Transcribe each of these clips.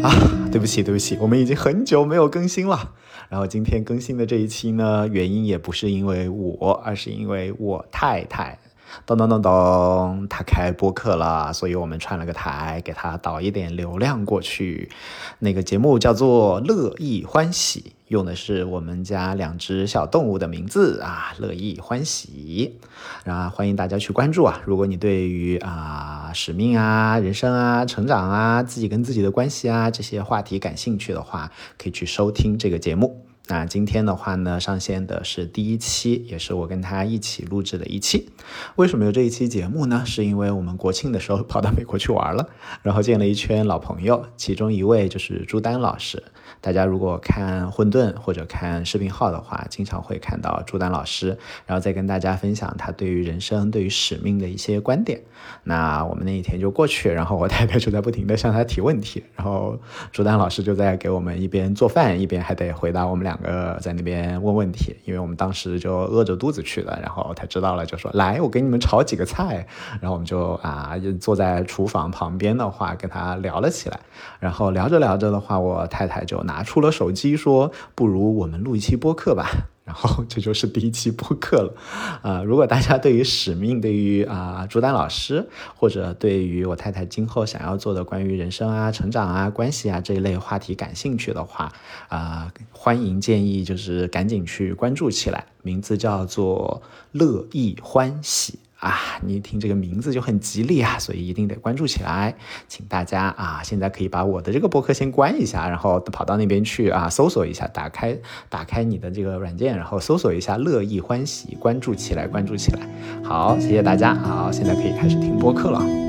啊？对不起，对不起，我们已经很久没有更新了。然后今天更新的这一期呢，原因也不是因为我，而是因为我太太。咚咚咚咚，她开播客了，所以我们串了个台，给她导一点流量过去。那个节目叫做《乐意欢喜》，用的是我们家两只小动物的名字啊，乐意欢喜。然后欢迎大家去关注啊！如果你对于啊使命啊、人生啊、成长啊、自己跟自己的关系啊这些话题感兴趣的话，可以去收听这个节目。那今天的话呢，上线的是第一期，也是我跟他一起录制的一期。为什么有这一期节目呢？是因为我们国庆的时候跑到美国去玩了，然后见了一圈老朋友，其中一位就是朱丹老师。大家如果看混沌或者看视频号的话，经常会看到朱丹老师，然后再跟大家分享他对于人生、对于使命的一些观点。那我们那一天就过去，然后我太太就在不停的向他提问题，然后朱丹老师就在给我们一边做饭，一边还得回答我们两个在那边问问题，因为我们当时就饿着肚子去的。然后他知道了就说：“来，我给你们炒几个菜。”然后我们就啊坐在厨房旁边的话跟他聊了起来。然后聊着聊着的话，我太太就拿。拿出了手机，说：“不如我们录一期播客吧。”然后这就是第一期播客了。啊，如果大家对于使命，对于啊朱丹老师，或者对于我太太今后想要做的关于人生啊、成长啊、关系啊这一类话题感兴趣的话，啊，欢迎建议就是赶紧去关注起来，名字叫做乐意欢喜。啊，你一听这个名字就很吉利啊，所以一定得关注起来。请大家啊，现在可以把我的这个博客先关一下，然后跑到那边去啊，搜索一下，打开打开你的这个软件，然后搜索一下“乐意欢喜”，关注起来，关注起来。好，谢谢大家。好，现在可以开始听播客了。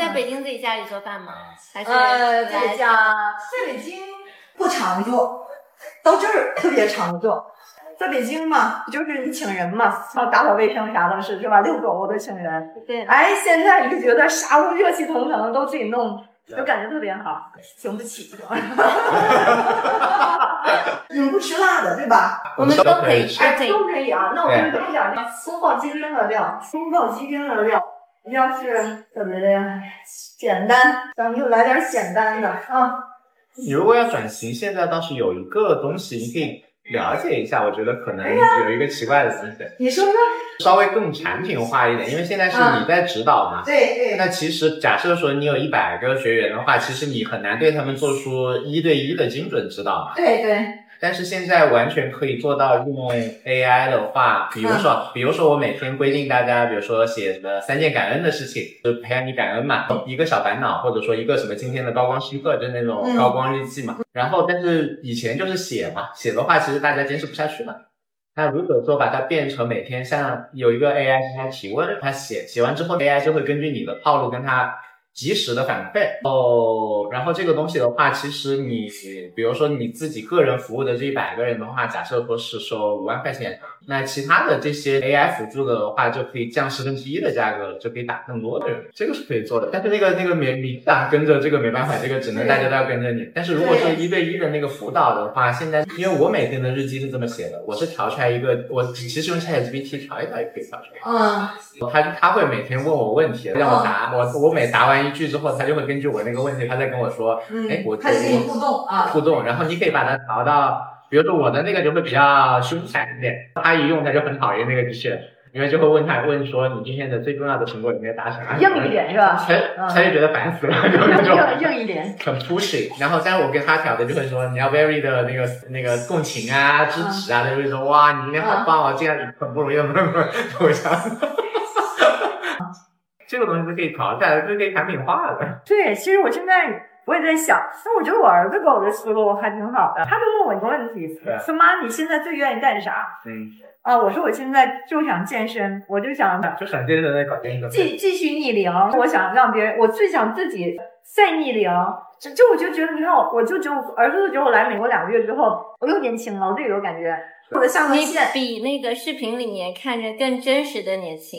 在北京自己家里做饭吗？还是呃，在家，在北京不常做，到这儿特别常做。在北京嘛，就是你请人嘛，然后打扫卫生啥的是是吧？遛狗我都请人。对，哎，现在就觉得啥都热气腾腾，都自己弄，就感觉特别好，请不起。你们不吃辣的对吧？我们都可以吃，哎，都可以啊。那我们给点那宫保鸡丁的料，宫保鸡丁的料。要是怎么的简单，咱们就来点简单的啊。你如果要转型，现在倒是有一个东西，你可以了解一下。我觉得可能有一个奇怪的东西。你说说。稍微更产品化一点，因为现在是你在指导嘛。对对。那其实假设说你有一百个学员的话，其实你很难对他们做出一对一的精准指导嘛。对对。但是现在完全可以做到用 AI 的话，比如说，比如说我每天规定大家，比如说写什么三件感恩的事情，就培养你感恩嘛，一个小烦恼，或者说一个什么今天的高光时刻，就那种高光日记嘛。然后，但是以前就是写嘛，写的话其实大家坚持不下去嘛。那如果说把它变成每天像有一个 AI 向他提问，他写写完之后，AI 就会根据你的套路跟他。及时的反馈哦，然后这个东西的话，其实你比如说你自己个人服务的这一百个人的话，假设说是收五万块钱，那其他的这些 AI 辅助的话，就可以降十分之一的价格，就可以打更多的人，这个是可以做的。但是那个那个没你打跟着这个没办法，这个只能大家都要跟着你。但是如果是一对一的那个辅导的话，现在因为我每天的日记是这么写的，我是调出来一个，我其实用 ChatGPT 调一调也可以调出来。嗯，他他会每天问我问题，让我答，我我每答完。一句之后，他就会根据我那个问题，他再跟我说，哎，我他跟你互动啊，互动，然后你可以把它调到，比如说我的那个就会比较凶残一点，他一用他就很讨厌那个机器人，因为就会问他问说你今天的最重要的成果有没有达成了，硬一点是吧？他他就觉得烦死了，就那种。硬一点，很 pushy。然后但是我跟他调的就会说你要 very 的那个那个共情啊、支持啊，他就会说哇你今天好棒哦，这样很不容易，怎么怎么怎么样。这个东西是可以淘汰的，是可以产品化的。对，其实我现在我也在想，那我觉得我儿子给我的思路还挺好的。他就问我一个问题，说妈，你现在最愿意干啥？嗯，啊，我说我现在就想健身，我就想 就想健身再搞健身，继继续逆龄。我想让别人，我最想自己再逆龄。就就我就觉得，你看我，我就觉得儿子觉得我来美国两个月之后，我又年轻了，我自己有感觉。我的上线比那个视频里面看着更真实的年轻。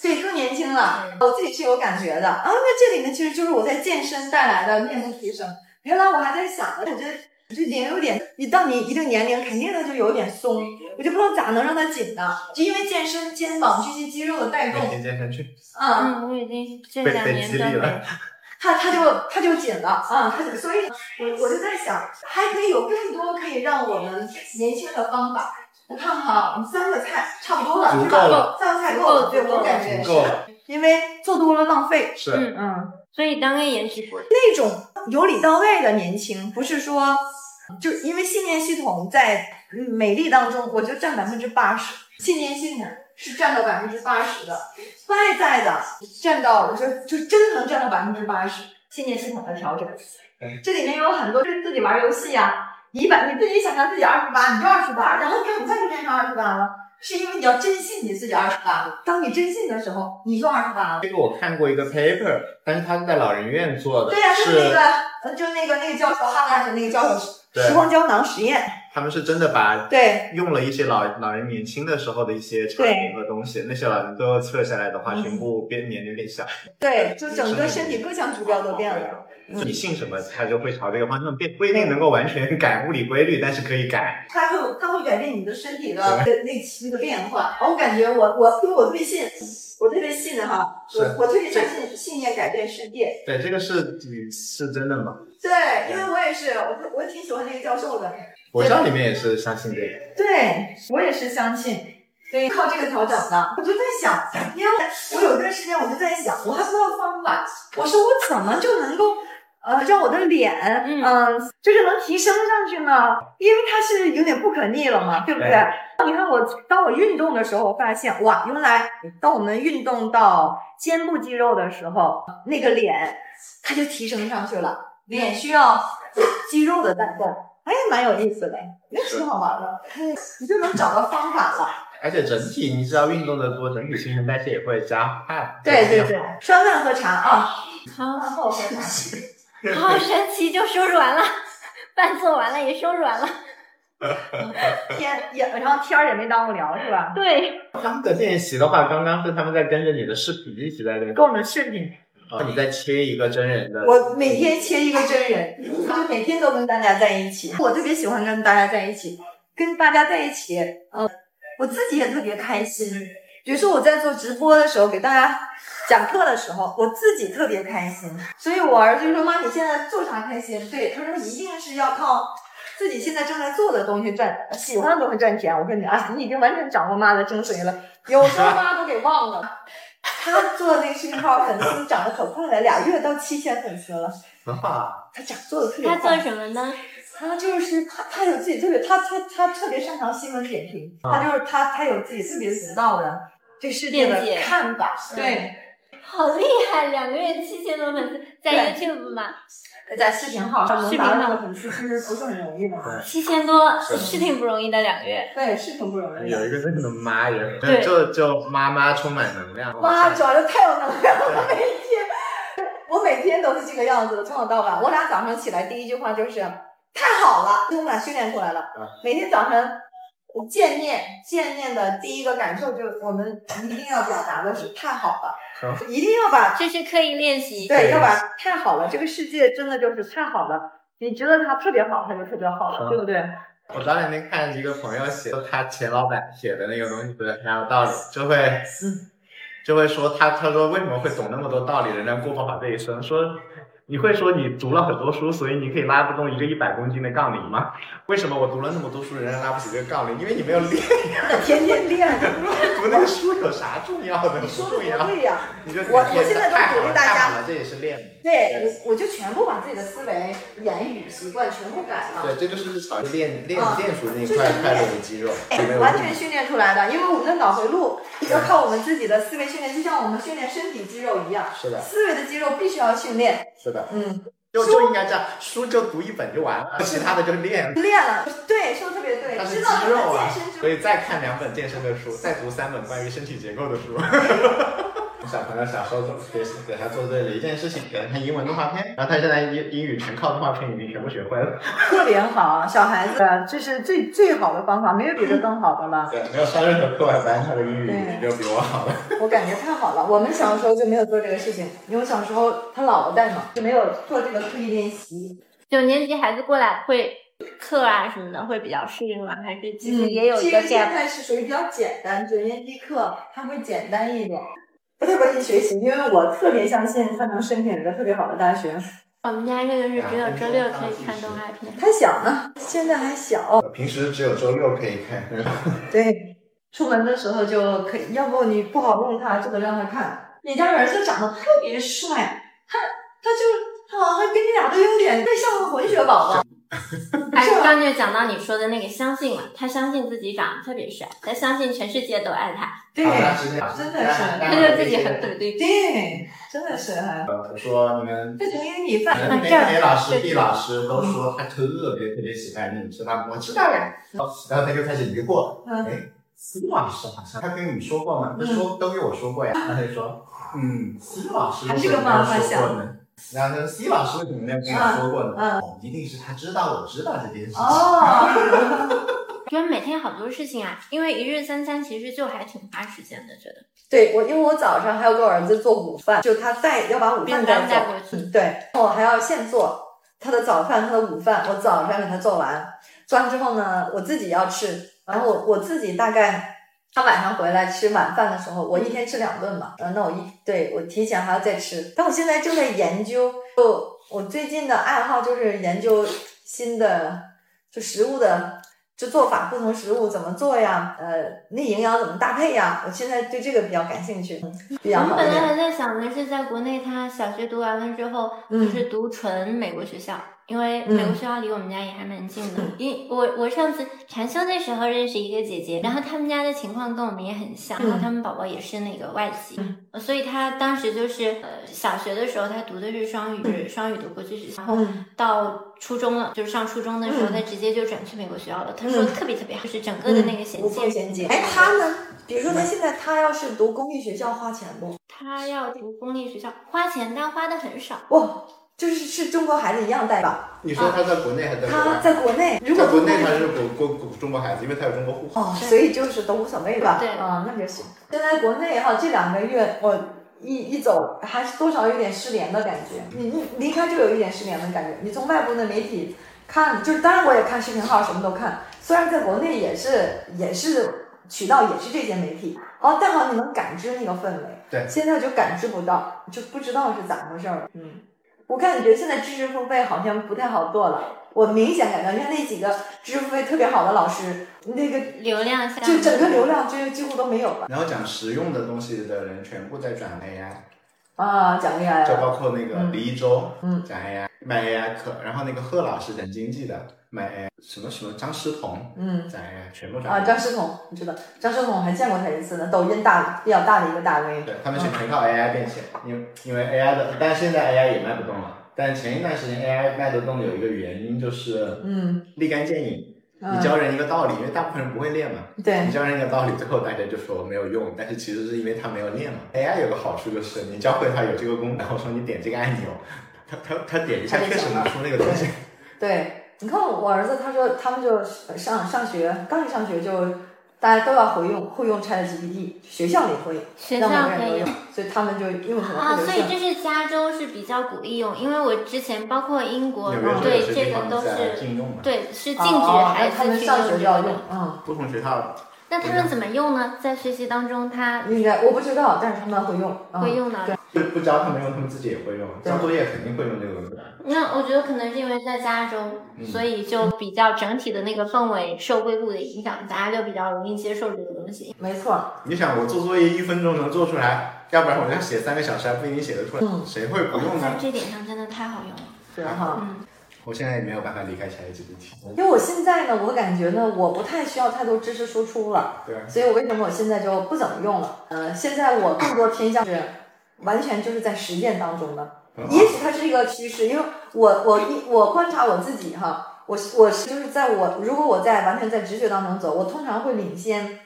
所以更年轻了，我自己是有感觉的啊。那这里呢，其实就是我在健身带来的面部提升。原来我还在想呢，我觉得这脸有点，一到你一定年龄，肯定它就有点松，我就不知道咋能让它紧呢？就因为健身肩膀这些肌肉的带动，每天健身去，啊、嗯，我已经这被两年都没。它它就它就紧了啊，它就所以我我就在想，还可以有更多可以让我们年轻的方法。我看哈，我们三个菜差不多了，足是吧？够了。三个菜够了，对我感觉足够了，因为做多了浪费。是。嗯，嗯，所以当然也是。那种由里到外的年轻，不是说就因为信念系统在嗯美丽当中，我就占百分之八十，信念系统是占到百分之八十的，外在的占到，我说就真的能占到百分之八十。信念系统的调整嗯，这里面有很多就是自己玩游戏啊，一百你自己想象自己二十八，你就二十八，然后你很快就变成二十八了。是因为你要真信你自己二十八了，当你真信的时候，你就二十八了。这个我看过一个 paper，但是他是在老人院做的，对呀、就是那个，呃，就那个那个教授，哈佛大学那个教授，对时光胶囊实验，他们是真的把对用了一些老老人年轻的时候的一些产品和东西，那些老人最后测下来的话，嗯全部变年龄变小。对，就整个身体各项指标都变了。你信什么，它就会朝这个方向变，不一定能够完全改物理规律，但是可以改。它会它会改变你的身体的那那个变化。我感觉我我因为我特别信，我特别信哈，我我特别相信信念改变世界。对，这个是是真的吗？对，因为我也是，我我挺喜欢那个教授的。我教里面也是相信这个。对我也是相信，所以靠这个调整的。我就在想，因为我有一段时间我就在想，我还不知道方法，我说我怎么就能够。呃，让我的脸，嗯嗯、就是能提升上去呢？因为它是有点不可逆了嘛，对不对？对你看我，当我运动的时候，我发现哇，原来当我们运动到肩部肌肉的时候，那个脸它就提升上去了。脸需要肌肉的带动，哎，蛮有意思的，也挺好玩的。嗯，你就能找到方法了。而且整体，你只要运动的多，整体新陈代谢也会加快。对对对，酸饭喝茶啊，好饭后喝茶。好神奇，就收拾完了，饭做完了也收拾完了。天也，然后天儿也没耽误聊是吧？对，他们的练习的话，刚刚是他们在跟着你的视频一起在练，跟我们视频，啊，你在切一个真人的。我每天切一个真人，就每天都跟大家在一起。我特别喜欢跟大家在一起，跟大家在一起，嗯，我自己也特别开心。比如说我在做直播的时候，给大家讲课的时候，我自己特别开心。所以我儿子就说：“妈，你现在做啥开心？”对，他说一定是要靠自己现在正在做的东西赚，喜欢的东西赚钱。我跟你啊，你已经完全掌握妈的精髓了，有时候妈都给忘了。他做的那个视频号粉丝涨得可快了，俩月到七千粉丝了。哇，他讲做的特别他快做什么呢？他就是他，他有自己特别，他他他特别擅长新闻点评，啊他就是他他有自己特别独到的对世界的看法。对，好厉害，两个月七千多粉丝，在对 YouTube 嘛，在视频号上能视频号达到那个粉丝，其实不是很容易的。七千多是挺不容易的，两个月。对，是挺不容易的。有一个那个妈也，对就就妈妈充满能量。妈，主要是太有能量了，每天，我每天都是这个样子的，从早到晚。我俩早上起来第一句话就是太好了，我们俩训练出来了。每天早上见面见面的第一个感受就是，我们一定要表达的是太好了，一定要把这是刻意练习。对，要把太好了，这个世界真的就是太好了。你觉得它特别好，它就特别好了，嗯对不对？我早两天看一个朋友写，他前老板写的那个东西，觉得很有道理，就会，就会说他他说为什么会懂那么多道理，仍然过不好这一生？说你会说你读了很多书，所以你可以拉不动一个一百公斤的杠铃吗？为什么我读了那么多书，仍然拉不起这个杠铃？因为你没有练呀。天天练，读那个书有啥重要的？你说的对呀。你就我我现在都鼓励大家这也是练。对，我我就全部把自己的思维、言语、习惯全部改了。对，这就是日常练练啊练出那一块快乐的肌肉，哎完全训练出来的，因为我们的脑回路要靠我们自己的思维训练，就像我们训练身体肌肉一样，是的，思维的肌肉必须要训练。是的，嗯，就就应该这样，书就读一本就完了，其他的就练。练了，对，说的特别对，它是肌肉啊所以再看两本健身的书，再读三本关于身体结构的书。小朋友小时候做给给他做对了一件事情，给他看英文动画片，然后他现在英英语全靠动画片已经全部学会了。特别好，小孩子这是最最好的方法，没有比这更好的了。对，没有上任何课外班，他的英语对就比我好了。我感觉太好了。我们小时候就没有做这个事情，因为小时候他姥姥带嘛，就没有做这个刻意练习。九年级孩子过来会课啊什么的会比较适应吗？还是其实也有一个这个现在是属于比较简单，九年级课它会简单一点，不太关心学习，因为我特别相信他能申请一个特别好的大学。我们家这个是只有周六可以看动画片。还小呢，现在还小，平时只有周六可以看。对，出门的时候就可以，要不你不好弄他，就得让他看。你家儿子长得特别帅，他他就他好像跟你俩都有点，太像个混血宝宝。哎，刚就讲到你说的那个相信嘛，他相信自己长得特别帅，他相信全世界都爱他，对，真的是他觉得自己很对对。对，真的是哈。我说你们这成英语饭，可能 A 老师、B 老师都说他特别特别喜欢你，知道吗？我知道呀。然后他就开始疑惑，嗯哎，C 老师好像他跟你说过吗？他说都给我说过呀。然后他就说，嗯，C 老师为什么没有说过呢？然后他说 C 老师为什么没有跟我说过呢？嗯哦，一定是他知道我知道这件事情。哦，觉得每天好多事情啊，因为一日三餐其实就还挺花时间的，觉得。对我，因为我早上还要给我儿子做午饭，就他带要把午饭带过，去嗯，对，我还要现做他的早饭，他的午饭，我早上给他做完，做完之后呢，我自己要吃，然后我我自己大概。他晚上回来吃晚饭的时候，我一天吃两顿嘛，嗯，那我一对我提前还要再吃。但我现在正在研究，就我最近的爱好就是研究新的就食物的就做法，不同食物怎么做呀？呃，那营养怎么搭配呀？我现在对这个比较感兴趣，比较我们好一点。本来还在想的是，在国内他小学读完了之后，嗯就是读纯美国学校，因为嗯美国学校离我们家也还蛮近的嗯。因我我上次禅修的时候认识一个姐姐，然后他们家的情况跟我们也很像，嗯然后他们宝宝也是那个外籍，呃所以他当时就是呃小学的时候他读的是双语，是双语的国际学校，然后嗯到初中了，就是上初中的时候，嗯他直接就转去美国学校了。他说嗯特别特别好，就是整个的那个衔接衔接。哎，他呢？比如说他现在他要是读公立学校花钱不？他要读公立学校，花钱但花的很少。哇，就是是中国孩子一样带吧？你说他在国内还是在国他？在国内，如果在国内读他是国国国中国孩子，因为他有中国户口。哦，所以就是都无所谓吧？对啊，那就行。现在国内哈，这两个月我一一走，还是多少有点失联的感觉。你你离开就有一点失联的感觉。你从外部的媒体看，就是当然我也看视频号，什么都看。虽然在国内也是也是渠道也是这些媒体，哦，但好你能感知那个氛围。对现在就感知不到，就不知道是咋回事儿。嗯，我感觉现在知识付费好像不太好做了。我明显感觉，你看那几个知识付费特别好的老师，那个流量下就整个流量就几乎都没有了然后讲实用的东西的人全部在转 AI，啊，讲 AI，就包括那个嗯李一舟，嗯讲 AI 卖 AI 课，然后那个贺老师讲经济的卖 AI，什么什么张诗彤嗯在全部转啊，张诗彤，你知道张诗彤我还见过他一次呢，抖音大比较大的一个大 V，对他们全全靠 AI 变现，因为因为 AI 的，但现在 AI 也卖不动了。但前一段时间 AI 卖得动有一个原因就是嗯立竿见影，嗯你教人一个道理，因为大部分人不会练嘛，对你教人一个道理，最后大家就说没有用，但是其实是因为他没有练嘛。AI 有个好处就是你教会他有这个功能，然后说你点这个按钮，他他他点一下确实拿出那个东西。对，你看我儿子，他说他们就上上学，刚一上学就大家都要会用会用 ChatGPT，学校里会，学校可以用，所以他们就用什么啊，所以这是加州是比较鼓励用，因为我之前包括英国对这个都是禁用嘛，对是禁止哦孩那他们子去上学就要用这个的。，嗯，不同学校那他们怎么用呢？在学习当中，他应该我不知道，但是他们会用，嗯会用的。就不教他们用，他们自己也会用，交作业肯定会用这个东西。那我觉得可能是因为在加州，嗯所以就比较整体的那个氛围受硅谷的影响，大家就比较容易接受这个东西。没错，你想我做作业一分钟能做出来，要不然我要写三个小时还不一定写得出来，嗯谁会不用呢？在这点上真的太好用了。是哈。嗯，我现在也没有办法离开 ChatGPT。因为我现在呢，我感觉呢，我不太需要太多知识输出了，对，所以我为什么我现在就不怎么用了？呃，现在我更多偏向是完全就是在实践当中的。也许它是一个趋势，因为我我一我观察我自己哈，我我是就是在我如果我在完全在直觉当中走，我通常会领先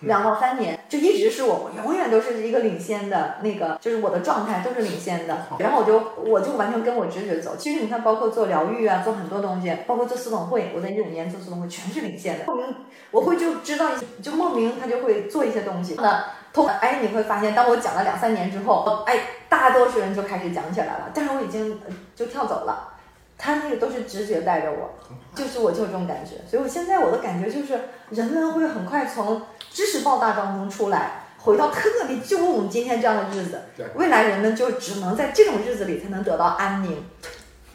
两到三年，就一直是我，我永远都是一个领先的那个，就是我的状态都是领先的，然后我就我就完全跟我直觉走。其实你看，包括做疗愈啊，做很多东西，包括做私董会，我在一五年做私董会全是领先的，莫名我会就知道一些，就莫名他就会做一些东西。那通哎，你会发现，当我讲了两三年之后，哎，大多数人就开始讲起来了，但是我已经呃就跳走了。他那个都是直觉带着我，就是我就有这种感觉。所以我现在我的感觉就是，人们会很快从知识爆炸当中出来，回到特别就我们今天这样的日子。未来人们就只能在这种日子里才能得到安宁。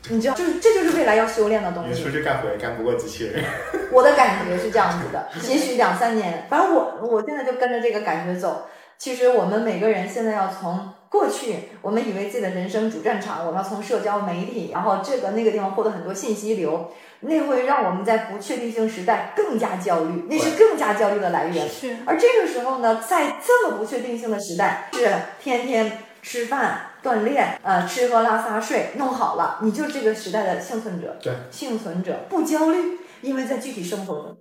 你知道，就是这就是未来要修炼的东西你出。去干活也干不过机器人。我的感觉是这样子的，也许两三年，反正我我现在就跟着这个感觉走。其实我们每个人现在要从过去，我们以为自己的人生主战场，我们要从社交媒体，然后这个那个地方获得很多信息流，那会让我们在不确定性时代更加焦虑，那是更加焦虑的来源。是而这个时候呢，在这么不确定性的时代，是天天吃饭、锻炼，呃，吃喝拉撒睡弄好了，你就是这个时代的幸存者。对，幸存者不焦虑，因为在具体生活中，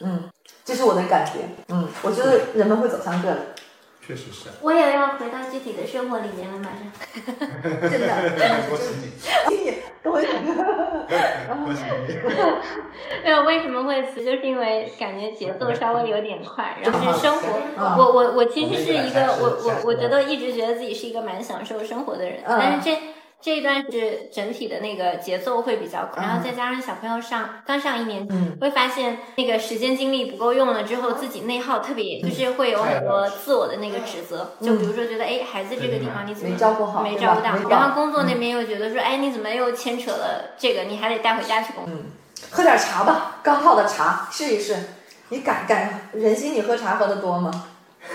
嗯，这是我的感觉。嗯，我觉得人们会走向这里，确实是。我也要回到具体的生活里面了，马上。真的，真的恭喜是你，真的。我恭喜你。没有为什么会辞，就是因为感觉节奏稍微有点快，然后是生活。啊我我我其实是一个我我我觉得一直觉得自己是一个蛮享受生活的人，嗯但是这这一段是整体的那个节奏会比较快，然后再加上小朋友上刚上一年级，嗯会发现那个时间精力不够用了之后，自己内耗特别，就是会有很多自我的那个指责，就比如说觉得哎孩子这个地方你怎么没照顾好没照顾到然后工作那边又觉得说哎你怎么又牵扯了这个，你还得带回家去工作。喝点茶吧，刚泡的茶试一试。你敢敢忍心你喝茶喝的多吗？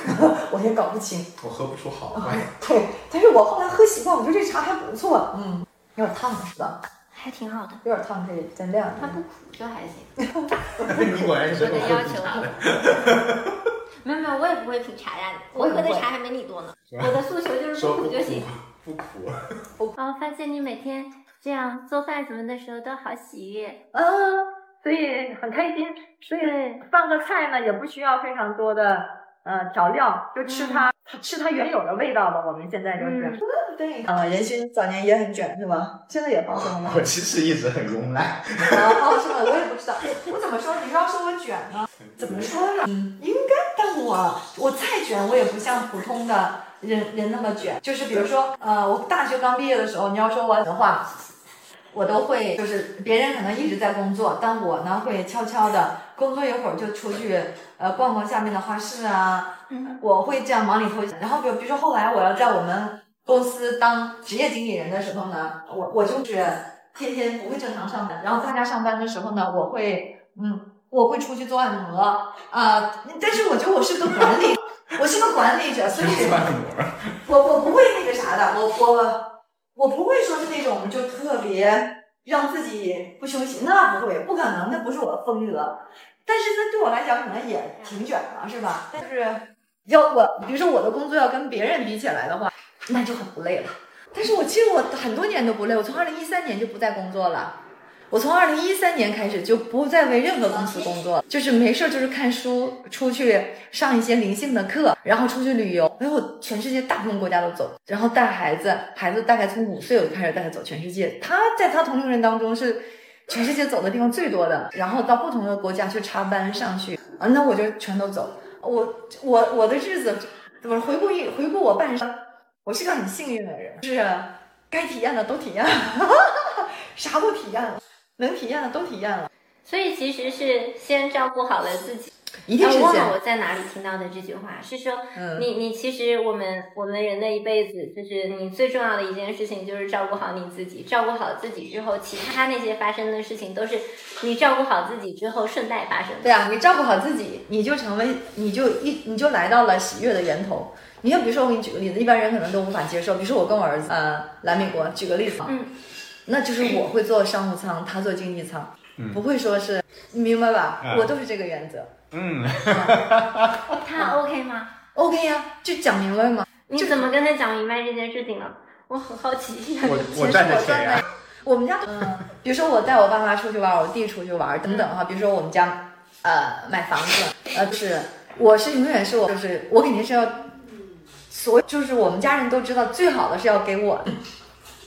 我也搞不清。我喝不出好坏。对，但是我后来喝习惯，我觉得这茶还不错。嗯，有点烫是吧？还挺好的，有点烫，可以再晾一下。它不苦就还行。你果然是我的要求。没有没有，我也不会品茶呀，我喝的茶还没你多呢。我的诉求就是不不苦就行。不苦。哦，发现你每天这样做饭什么的时候都好喜悦。啊，所以很开心。所以放个菜呢，也不需要非常多的呃调料，就吃它、吃它原有的味道吧。我们现在就是。嗯对啊，任勋早年也很卷是吧？现在也放松了。我其实一直很慵懒。哦，是吗？我也不知道。我怎么说？你要说我卷呢？怎么说呢？嗯，应该。但我我再卷，我也不像普通的人人那么卷。就是比如说，呃，我大学刚毕业的时候，你要说我的话，我都会，就是别人可能一直在工作，但我呢会悄悄的工作一会儿就出去，呃，逛逛下面的花市啊。嗯我会这样忙里偷闲。然后比如比如说后来我要在我们公司当职业经理人的时候呢，我我就是天天不会正常上班，然后大家上班的时候呢，我会嗯，我会出去做按摩啊、但是我觉得我是个管理，我是个管理者，所以。我我不会那个啥的，我我我不会说是那种就特别让自己不休息，那不会，不可能，那不是我的风格。但是那对我来讲可能也挺卷的，是吧？但是要我，比如说我的工作要跟别人比起来的话，那就很不累了。但是我其实我很多年都不累，我从二零一三年就不再工作了。我从二零一三年开始就不再为任何公司工作，就是没事儿就是看书，出去上一些灵性的课，然后出去旅游，哎，我全世界大部分国家都走，然后带孩子，孩子大概从五岁我就开始带他走全世界，他在他同龄人当中是全世界走的地方最多的，然后到不同的国家去插班上去，啊，那我就全都走，我我我的日子，怎么回顾一回顾我半生，我是个很幸运的人，是啊该体验的都体验了，啥都体验了。能体验的都体验了，所以其实是先照顾好了自己。一定是这样哎我忘了我。在哪里听到的这句话，是说嗯你你其实我们我们人的一辈子，就是你最重要的一件事情就是照顾好你自己，照顾好自己之后，其他那些发生的事情都是你照顾好自己之后顺带发生的。对啊，你照顾好自己，你就成为，你就一你就来到了喜悦的源头。你看，比如说我给你举个例子，一般人可能都无法接受。比如说我跟我儿子呃来美国，举个例子啊，嗯那就是我会坐商务舱，他坐经济舱，嗯不会说是，你明白吧？嗯我都是这个原则。嗯，他 OK 吗？OK 呀、就讲明白嘛。你怎么跟他讲明白这件事情了？我很好奇。我 我站着钱呀。我们家，嗯，比如说我带我爸妈出去玩，我弟出去玩等等哈。比如说我们家，呃，买房子，呃，就是我是永远是我，就是我肯定是要，所就是我们家人都知道最好的是要给我的，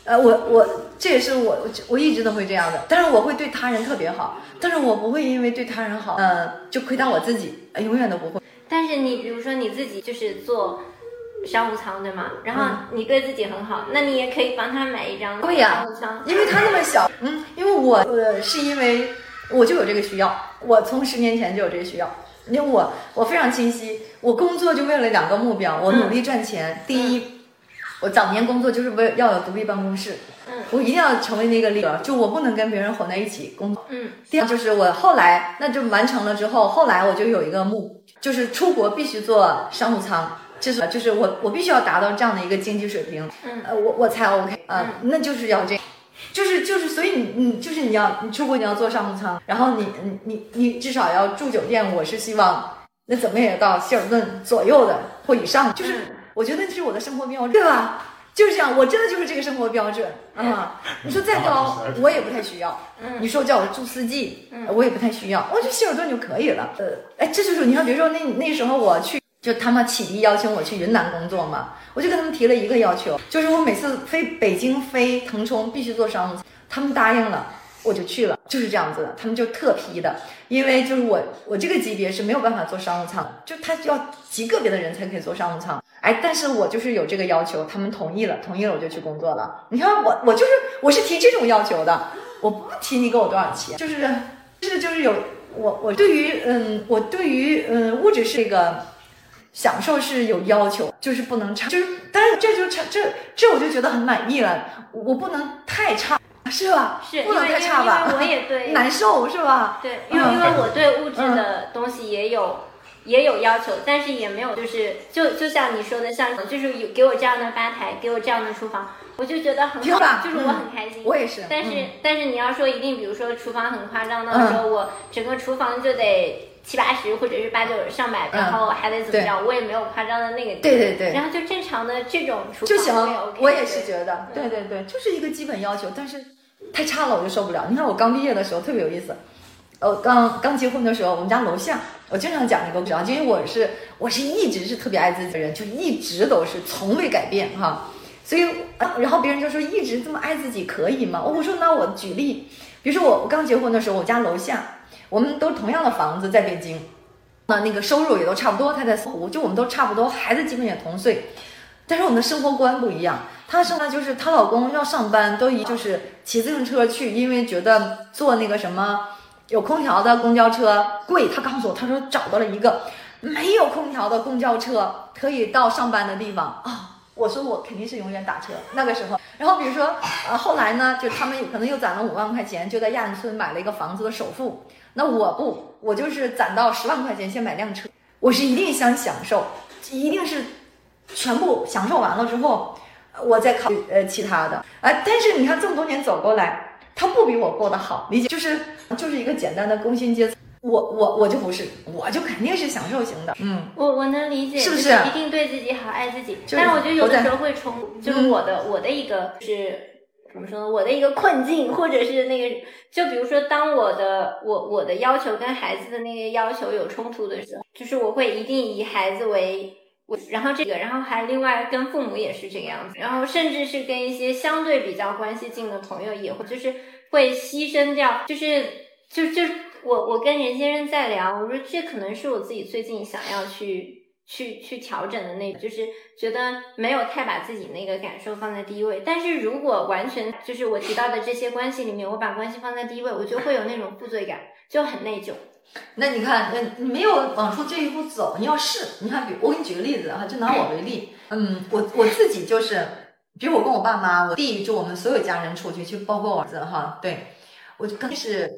呃，我我这也是我我一直都会这样的，但是我会对他人特别好，但是我不会因为对他人好，呃，就亏待我自己，呃永远都不会。但是你比如说你自己就是做商务舱，对吗？然后你对自己很好，那你也可以帮他买一张对呀商务舱，因为他那么小，嗯，因为我呃是因为我就有这个需要，我从十年前就有这个需要，因为我我非常清晰，我工作就为了两个目标，我努力赚钱。第一，我早年工作就是为要有独立办公室，嗯我一定要成为那个 leader，就我不能跟别人混在一起工作。嗯第二就是我后来那就完成了之后，后来我就有一个目，就是出国必须坐商务舱，就是就是我我必须要达到这样的一个经济水平，嗯呃，我我才 OK，呃，那就是要这样。就是就是，所以你你就是你要你出国你要坐商务舱，然后你你你你至少要住酒店。我是希望那怎么也到希尔顿左右的或以上，就是嗯我觉得这是我的生活标准，对吧？就是这样，我真的就是这个生活标准啊、你说再高 我也不太需要，嗯。你说叫我住四季，嗯。我也不太需要，我觉得希尔顿就可以了。呃，哎，这就是你看，比如说那那时候我去，就他们启迪邀请我去云南工作嘛，我就跟他们提了一个要求，就是我每次飞北京飞腾冲必须坐商务舱，他们答应了。我就去了，就是这样子的，他们就特批的，因为就是我我这个级别是没有办法坐商务舱，就他要极个别的人才可以坐商务舱，哎，但是我就是有这个要求，他们同意了，同意了我就去工作了。你看我我就是我是提这种要求的，我不提你给我多少钱，就是就是就是有我我对于嗯我对于嗯物质是一个享受是有要求，就是不能差，就是但是这就差这这我就觉得很满意了，我不能太差，是吧？是不能因为太差吧？因为我也 对难受是吧？对，因为嗯因为我对物质的东西也有。也有要求，但是也没有，就是就就像你说的，像就是有给我这样的吧台，给我这样的厨房，我就觉得很好好，就是我很开心。我也是，但是、嗯但是你要说一定，比如说厨房很夸张的时候，我整个厨房就得七八十或者是八九上百，然后还得怎么样，我也没有夸张的那个。对对对，然后就正常的这种厨房就行我也是觉得，对对对，就是一个基本要求，但是太差了我就受不了。你看我刚毕业的时候特别有意思，呃，刚刚结婚的时候，我们家楼下，我经常讲这个故事啊，因为我是我是一直是特别爱自己的人，就一直都是从未改变哈。所以，啊然后别人就说一直这么爱自己可以吗？我说那我举例，比如说我我刚结婚的时候，我家楼下，我们都同样的房子在北京，那那个收入也都差不多，他在搜狐，就我们都差不多，孩子基本也同岁，但是我们的生活观不一样。她生活就是她老公要上班，都一就是骑自行车去，因为觉得坐那个什么有空调的公交车贵。她告诉我，她说找到了一个没有空调的公交车，可以到上班的地方啊。我说我肯定是永远打车那个时候。然后比如说，呃，后来呢，就他们可能又攒了五万块钱，就在亚运村买了一个房子的首付。那我不，我就是攒到十万块钱先买辆车。我是一定想享受，一定是全部享受完了之后，我再考虑呃其他的。哎，但是你看这么多年走过来，他不比我过得好，理解就是就是一个简单的工薪阶层。我我我就不是，我就肯定是享受型的。嗯，我我能理解，是不就是一定对自己好，爱自己。就是但是我觉得有的时候会冲，就是我的、我的一个是怎么说呢？我的一个困境，或者是那个，就比如说，当我的我我的要求跟孩子的那个要求有冲突的时候，就是我会一定以孩子为。我然后这个，然后还另外跟父母也是这个样子，然后甚至是跟一些相对比较关系近的朋友也会，就是会牺牲掉，就是就就我我跟任先生在聊，我说这可能是我自己最近想要去去去调整的那，就是觉得没有太把自己那个感受放在第一位。但是如果完全就是我提到的这些关系里面，我把关系放在第一位，我就会有那种负罪感，就很内疚。那你看，那你没有往出这一步走，你要试。你看，比我给你举个例子哈，就拿我为例，嗯，我我自己就是，比如我跟我爸妈、我弟，就我们所有家人出去，就包括我儿子哈，对我就肯定是，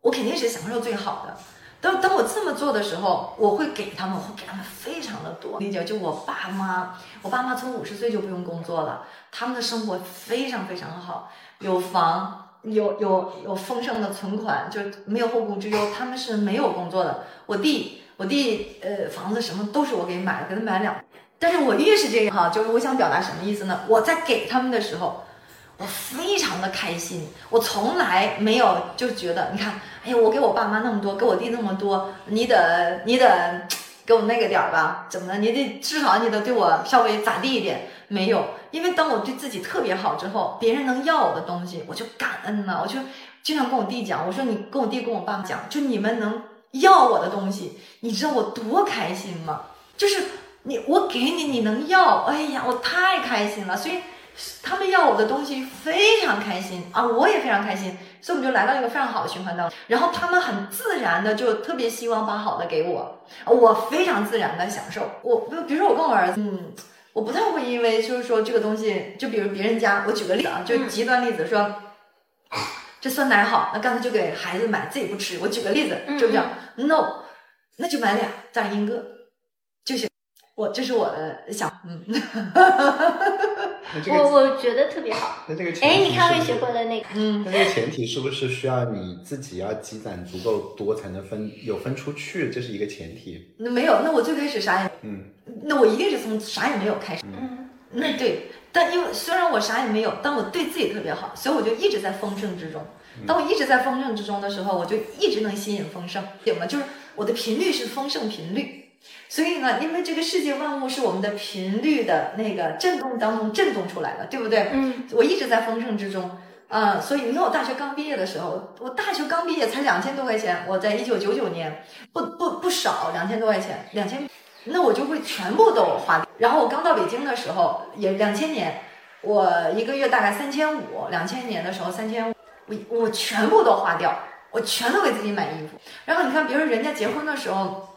我肯定是享受最好的。当当我这么做的时候，我会给他们，我会给他们非常的多。理解，就我爸妈，我爸妈从五十岁就不用工作了，他们的生活非常非常的好，有房。有有有丰盛的存款，就没有后顾之忧。他们是没有工作的。我弟，我弟，呃，房子什么都是我给买的，给他买两。但是我越是这样哈，就是我想表达什么意思呢？我在给他们的时候，我非常的开心。我从来没有就觉得，你看，哎呀，我给我爸妈那么多，给我弟那么多，你得你得给我那个点儿吧？怎么的？你得至少你得对我稍微咋地一点。没有，因为当我对自己特别好之后，别人能要我的东西，我就感恩了。我就经常跟我弟讲，我说你跟我弟跟我爸讲，就你们能要我的东西，你知道我多开心吗？就是你我给你，你能要，哎呀，我太开心了。所以他们要我的东西非常开心啊，我也非常开心，所以我们就来到一个非常好的循环当中。然后他们很自然的就特别希望把好的给我，我非常自然的享受。我比如说我跟我儿子，嗯，我不太会因为就是说这个东西，就比如别人家，我举个例子啊，就极端例子说。这酸奶好，那干脆就给孩子买，自己不吃。我举个例子，知不知道？No，那就买俩，再一个就行。我这是我的想，嗯。我我觉得特别好。那这个哎，你看，我也学会的那个。嗯。那这个前提是不是需要你自己要积攒足够多才能分有分出去？这是一个前提。那没有，那我最开始啥也，嗯，那我一定是从啥也没有开始。嗯。那对，但因为虽然我啥也没有，但我对自己特别好，所以我就一直在丰盛之中。当我一直在丰盛之中的时候，我就一直能吸引丰盛，懂吗？就是我的频率是丰盛频率。所以呢，因为这个世界万物是我们的频率的那个震动当中震动出来的，对不对？嗯。我一直在丰盛之中，啊，所以你看我大学刚毕业的时候，我大学刚毕业才两千多块钱，我在一九九九年，不不不少，两千多块钱，两千。那我就会全部都花。然后我刚到北京的时候，也两千年，我一个月大概三千五。两千年的时候三千五，我我全部都花掉，我全都给自己买衣服。然后你看，比如说人家结婚的时候。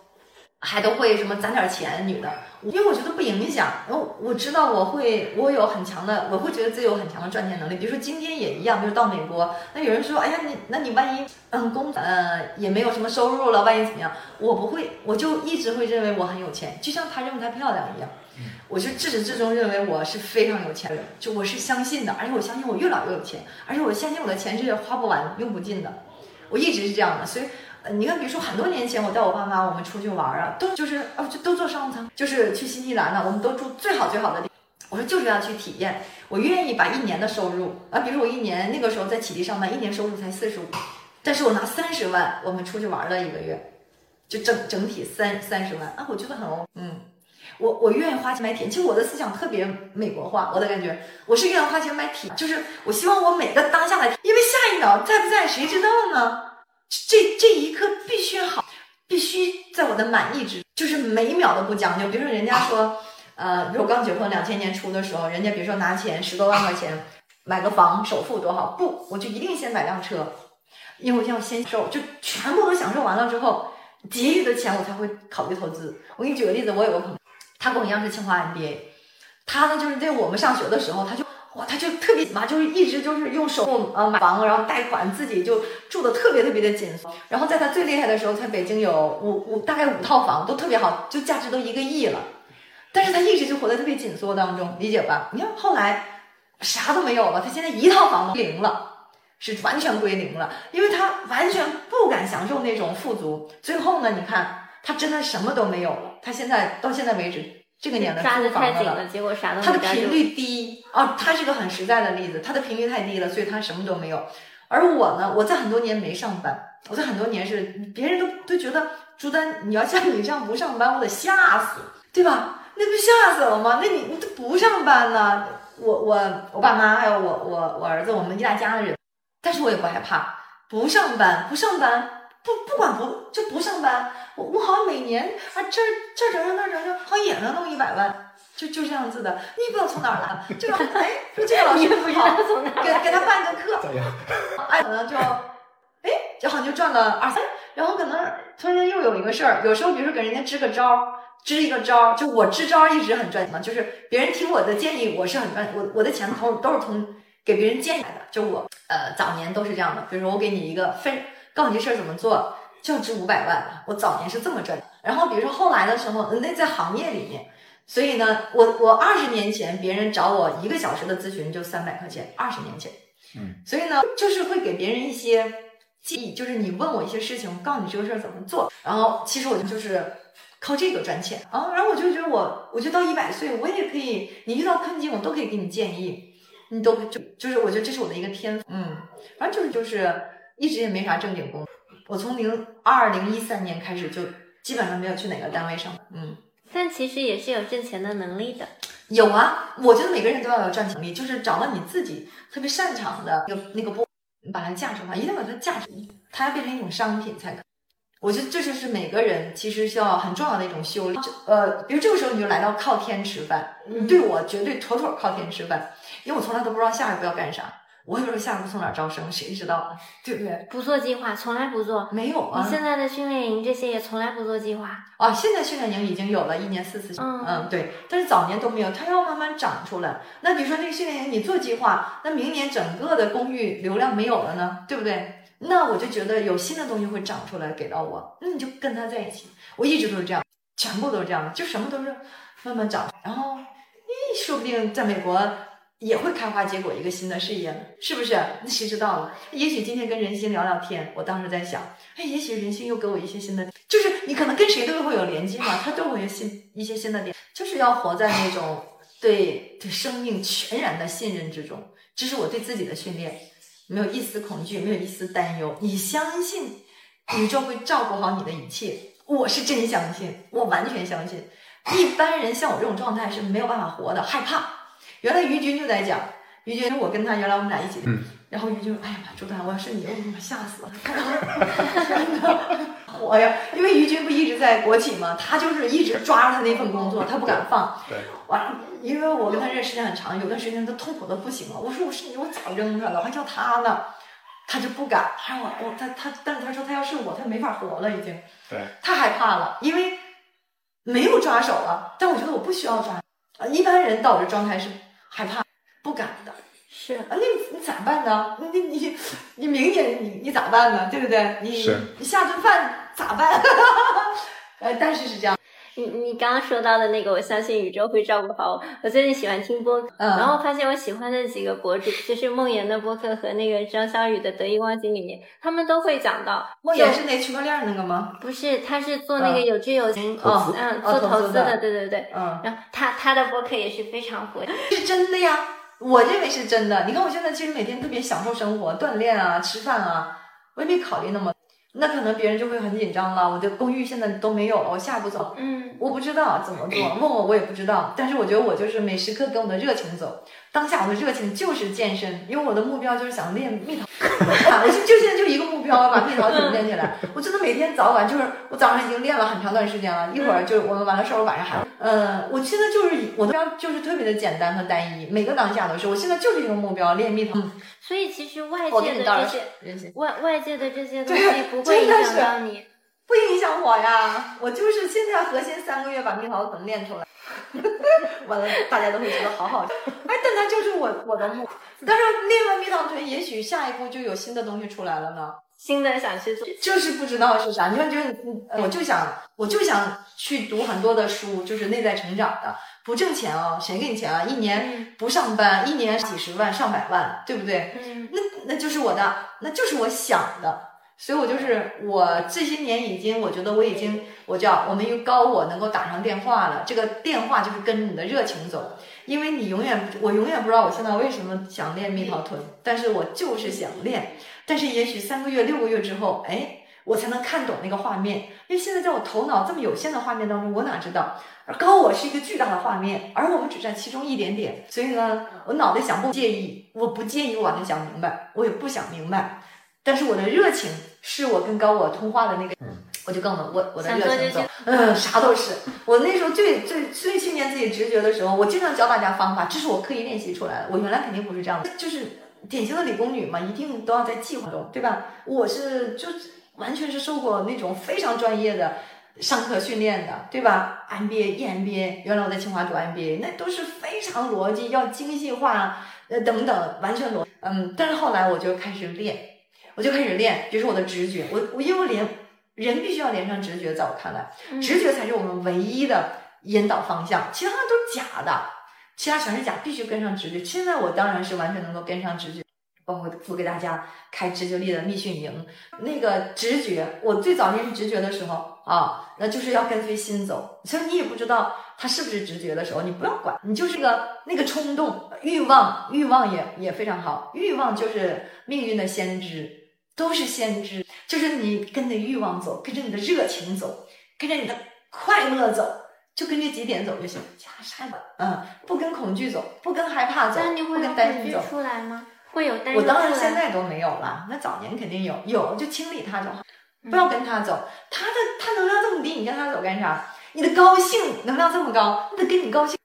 还都会什么攒点钱，女的，因为我觉得不影响。然后我知道我会，我有很强的，我会觉得自己有很强的赚钱能力。比如说今天也一样，就是到美国，那有人说，哎呀，你那你万一嗯工呃也没有什么收入了，万一怎么样？我不会，我就一直会认为我很有钱，就像她认为她漂亮一样。我就自始至终认为我是非常有钱的，就我是相信的，而且我相信我越老越有钱，而且我相信我的钱是花不完、用不尽的。我一直是这样的，所以。你看，比如说很多年前，我带我爸妈我们出去玩啊，都就是哦，就都坐商务舱，就是去新西兰呢，我们都住最好最好的地。我说就是要去体验，我愿意把一年的收入啊，比如说我一年那个时候在启迪上班，一年收入才四十五，但是我拿三十万，我们出去玩了一个月，就整整体三三十万啊，我觉得很 O，嗯，我我愿意花钱买体验，其实我的思想特别美国化，我的感觉我是愿意花钱买体验，就是我希望我每个当下的，因为下一秒在不在谁知道呢？这这一刻必须好，必须在我的满意值，就是每秒都不将就。比如说人家说，呃，比如我刚结婚两千年初的时候，人家比如说拿钱十多万块钱买个房，首付多好？不，我就一定先买辆车，因为我要先受，就全部都享受完了之后，结余的钱我才会考虑投资。我给你举个例子，我有个朋友，他跟我一样是清华 MBA，他呢就是在我们上学的时候，他就。哇，他就特别嘛，就是一直就是用手呃买房，然后贷款，自己就住的特别特别的紧。然后在他最厉害的时候，在北京有五五大概五套房，都特别好，就价值都一个亿了。但是他一直就活在特别紧缩当中，理解吧？你看后来啥都没有了，他现在一套房都零了，是完全归零了，因为他完全不敢享受那种富足。最后呢，你看他真的什么都没有了，他现在到现在为止。这个年的抓的太紧了，结果啥都没他的频率低啊，他是个很实在的例子，他的频率太低了，所以他什么都没有。而我呢，我在很多年没上班，我在很多年是别人都都觉得朱丹，你要像你这样不上班，我得吓死，对吧？那不吓死了吗？那你你都不上班呢？我我我爸妈还有我我我儿子，我们一大家的人，但是我也不害怕，不上班不上班。不不管不就不上班，我我好像每年啊这这整整那整整，好像也能弄一百万，就就这样子的。你不知道从哪儿来，就哎，说这个老师不好，给给他办个课，哎可能就哎就好像就赚了二三，然后可能突然间又有一个事儿，有时候比如说给人家支个招，支一个招，就我支招一直很赚钱嘛，就是别人听我的建议，我是很赚，我我的钱从都是从给别人建议来的，就我呃早年都是这样的，比如说我给你一个分。告诉你这事儿怎么做，就要值五百万。我早年是这么赚。然后比如说后来的时候，那在行业里面，所以呢，我我二十年前别人找我一个小时的咨询就三百块钱，二十年前，嗯，所以呢，就是会给别人一些建议，就是你问我一些事情，我告诉你这个事儿怎么做。然后其实我就是靠这个赚钱啊。然后我就觉得我，我觉得到一百岁，我也可以，你遇到困境，我都可以给你建议，你都就就是我觉得这是我的一个天赋，嗯，反正就是就是。一直也没啥正经工作，我从零二零一三年开始就基本上没有去哪个单位上班。嗯，但其实也是有挣钱的能力的。有啊，我觉得每个人都要有赚钱能力，就是找到你自己特别擅长的那个那个部，把它价值化，一定要把它价值，它要变成一种商品才可。我觉得这就是每个人其实需要很重要的一种修炼。呃，比如这个时候你就来到靠天吃饭，你对我绝对妥妥靠天吃饭，因为我从来都不知道下一步要干啥。我有时候下一步从哪儿招生，谁知道呢？对不对？不做计划，从来不做。没有啊你。现在的训练营这些也从来不做计划。啊，现在训练营已经有了一年四次，嗯对，但是早年都没有，它要慢慢长出来。那比如说这个训练营你做计划，那明年整个的公寓流量没有了呢，对不对？那我就觉得有新的东西会长出来给到我，那你就跟他在一起。我一直都是这样，全部都是这样的，就什么都是慢慢长，然后，咦，说不定在美国也会开花结果一个新的事业呢，是不是？那谁知道了？也许今天跟人心聊聊天，我当时在想，哎，也许人心又给我一些新的，就是你可能跟谁都会有连接嘛，他都会有新一些新的点，就是要活在那种 对对生命全然的信任之中。这是我对自己的训练，没有一丝恐惧，没有一丝担忧。你相信宇宙会照顾好你的一切，我是真相信，我完全相信。一般人像我这种状态是没有办法活的，害怕。原来于军就在讲，于军我跟他原来我们俩一起，然后于军说：“哎呀妈，朱丹，我要是你，我他妈吓死了！”真的我呀，因为于军不一直在国企嘛，他就是一直抓着他那份工作，他不敢放。对，完了，因为我跟他认识时间很长，有段时间他痛苦的不行了。我说我是你，我早扔他了，我还叫他呢，他就不敢。他说我我他他，但是他说他要是我，他没法活了，已经。对，太害怕了，因为没有抓手了。但我觉得我不需要抓。啊，一般人到我这状态是害怕、不敢的。是啊，那你你咋办呢？你你你你明年你你咋办呢？对不对？你你下顿饭咋办？呃，但是是这样，你你刚刚说到的那个，我相信宇宙会照顾好我。我最近喜欢听播然后发现我喜欢的几个博主，就是梦妍的播客和那个张小雨的得意忘形里面，他们都会讲到。梦妍是那区块链那个吗？不是，他是做那个有知有行，做投投资的资的，对对对。嗯，然后他他的播客也是非常火，是真的呀，我认为是真的。你看我现在其实每天特别享受生活，锻炼啊，吃饭啊，我也没考虑那么。那可能别人就会很紧张了。我的公寓现在都没有了，我下一步走？嗯，我不知道怎么做，问我我也不知道。但是我觉得我就是每时刻跟我的热情走。当下我的热情就是健身，因为我的目标就是想练蜜桃。我 就就现在就一个目标，把蜜桃怎么练起来。我真的每天早晚就是，我早上已经练了很长段时间了，一会儿就我们完了事儿，我晚上还，呃，我现在就是我的目标就是特别的简单和单一，每个当下都是。我现在就是一个目标，练蜜桃。所以其实外界的这些。外外界的这些东西不会影响到你。不影响我呀，我就是现在核心三个月把蜜桃怎么练出来，完了大家都会觉得好好。哎，但它就是我我的目，但是练完蜜桃臀，也许下一步就有新的东西出来了呢。新的想去做，就是不知道是啥，你看，就是呃我就想，我就想去读很多的书，就是内在成长的，不挣钱啊，谁给你钱啊？一年不上班，一年几十万、上百万，对不对？嗯那那就是我的，那就是我想的。所以我就是我这些年已经，我觉得我已经，我叫我们用高我能够打上电话了。这个电话就是跟着你的热情走，因为你永远我永远不知道我现在为什么想练蜜桃臀，但是我就是想练。但是也许三个月、六个月之后，哎，我才能看懂那个画面。因为现在在我头脑这么有限的画面当中，我哪知道？而高我是一个巨大的画面，而我们只占其中一点点。所以呢，我脑袋想不介意，我不介意我把它想明白，我也不想明白。但是我的热情是我跟高我通话的那个，我就更能我我的热情嗯，啥都是。我那时候最最最训练自己直觉的时候，我经常教大家方法，这是我刻意练习出来的。我原来肯定不是这样的，就是典型的理工女嘛，一定都要在计划中，对吧？我是就完全是受过那种非常专业的上课训练的，对吧？MBA、EMBA，原来我在清华读 MBA，那都是非常逻辑，要精细化，呃等等，完全逻，嗯。但是后来我就开始练。我就开始练，比如说我的直觉，我我因为连人必须要连上直觉，在我看来，嗯直觉才是我们唯一的引导方向，其他的都是假的，其他全是假，必须跟上直觉。现在我当然是完全能够跟上直觉，包括我给大家开直觉力的密训营，那个直觉，我最早练直觉的时候啊，那就是要跟随心走，所以你也不知道它是不是直觉的时候，你不要管，你就是个那个冲动、欲望，欲望也也非常好，欲望就是命运的先知。都是先知，就是你跟着欲望走，跟着你的热情走，跟着你的快乐走，就跟这几点走就行。其他啥也不，嗯，不跟恐惧走，不跟害怕走，你会有跟担心走。出来吗？会有担忧我当然现在都没有了，那早年肯定有，有就清理它就好。不要跟他走。他的他能量这么低，你跟他走干啥？你的高兴能量这么高，那跟你高兴，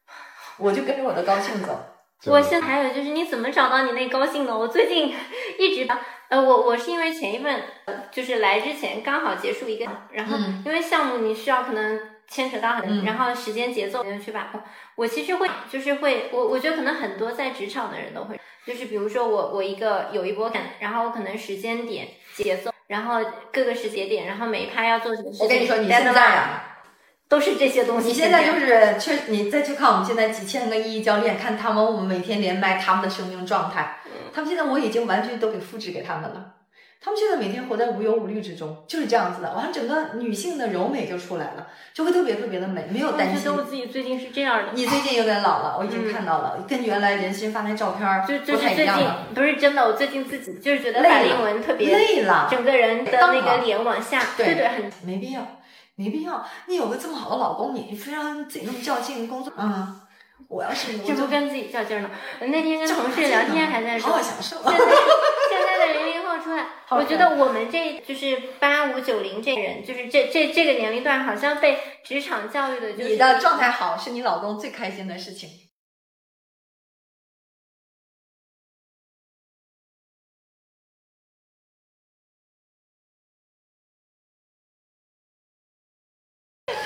我就跟着我的高兴走。我现在还有就是你怎么找到你那高兴的？我最近 一直呃，我我是因为前一份呃就是来之前刚好结束一个，然后嗯因为项目你需要可能牵扯到很，嗯然后时间节奏去把控。我其实会就是会我我觉得可能很多在职场的人都会，就是比如说我我一个有一波感，然后我可能时间点节奏，然后各个时节点，然后每一趴要做什么事情。我跟你说，你现在啊，都是这些东西。你现在就是去，你再去看我们现在几千个一一教练，看他们我们每天连麦他们的生命状态，他们现在我已经完全都给复制给他们了。他们现在每天活在无忧无虑之中，就是这样子的。完了，整个女性的柔美就出来了，就会特别特别的美，没有我担心觉得。我自己最近是这样的。你最近有点老了，我已经看到了，跟原来人心发那照片儿就就不太一样了。不是真的，我最近自己就是觉得累法令纹特别累了，整个人的那个脸往下，对对对，很没必要，没必要。你有个这么好的老公，你非让自己那么较劲工作，啊，我要是我这就不跟自己较劲儿呢。我那天跟同事聊天还在说好好，享受。现在 现在的零零后出来，我觉得我们这就是八五九零这人，就是这这这个年龄段，好像被职场教育的就是你的状态好是你老公最开心的事情。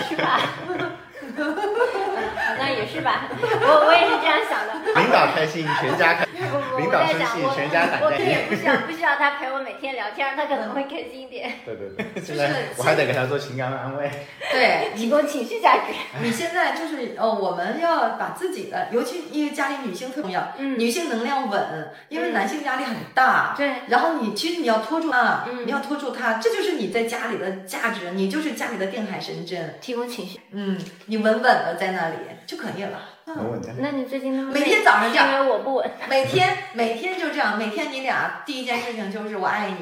是吧？好像也是吧，我我也是这样想的。全家开心。不不，领我在想，导生气我全家反我可以不需要不需要他陪我每天聊天，他可能会开心一点，对对对，现在我还得给他做情感安慰。对提供情绪价值。你现在就是呃，我们要把自己的，尤其因为家里女性特重要，嗯女性能量稳，因为男性压力很大。对，然后你其实你要拖住他，嗯你要拖住他，这就是你在家里的价值，你就是家里的定海神针。提供情绪。嗯，你稳稳的在那里就可以了。嗯，稳稳的。那你最近每天早上这样因为我不稳。每天每天就这样，每天你俩第一件事情就是我爱你，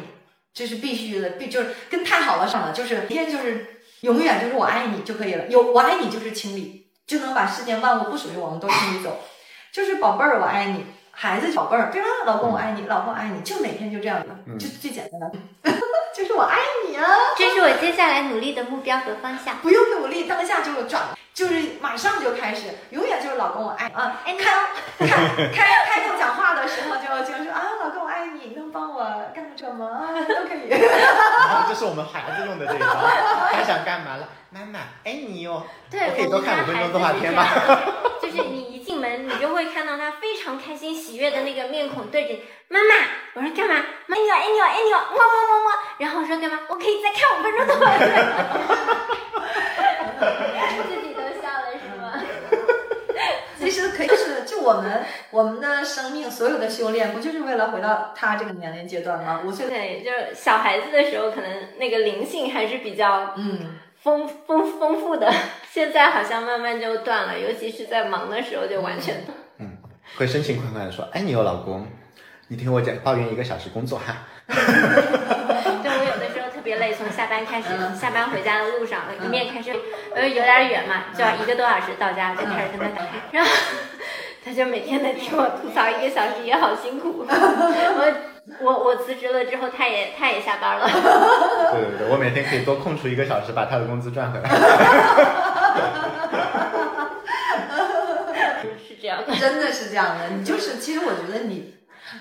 这是必须的，必就是跟太好了上了，就是每天就是永远就是我爱你就可以了，有我爱你就是清理，就能把世间万物不属于我们都清理走，就是宝贝儿我爱你，孩子宝贝儿对吧？老公我爱你，老公爱你，就每天就这样的，嗯。就最简单的，就是我爱你啊，这是我接下来努力的目标和方向。不用努力，当下就转，就是马上就开始，永远就是老公我爱你啊，哎，你开开开开口讲话的时候就就说啊，老公我爱你，能帮我干个什么啊都可以。然后这是我们孩子用的这一招，他想干嘛了？妈妈爱你哟。对，我可以多看五分钟动画片吗吗？？就是你一进门，你就会看到他非常开心喜悦的那个面孔对着你，妈妈，我说干嘛？妈，爱你哦，爱你哦，爱你哦，么么么么。然后我说干嘛？我可以再看五分钟动画片。自己都笑了是吗？其实可以，就是就我们我们的生命所有的修炼，不就是为了回到他这个年龄阶段吗？五岁，对，就是小孩子的时候，可能那个灵性还是比较嗯，丰丰丰富的，现在好像慢慢就断了，尤其是在忙的时候就完全断。会深情款款的说：“哎你有，老公。”你听我讲抱怨一个小时工作哈。别累，从下班开始，嗯下班回家的路上，一面开车，呃，有点远嘛，就要一个多小时到家，就开始跟他打，然后 他就每天在听我吐槽一个小时，也好辛苦。我我我辞职了之后，他也他也下班了。对对对，我每天可以多空出一个小时，把他的工资赚回来。是这样的。真的是这样的。你就是，其实我觉得你，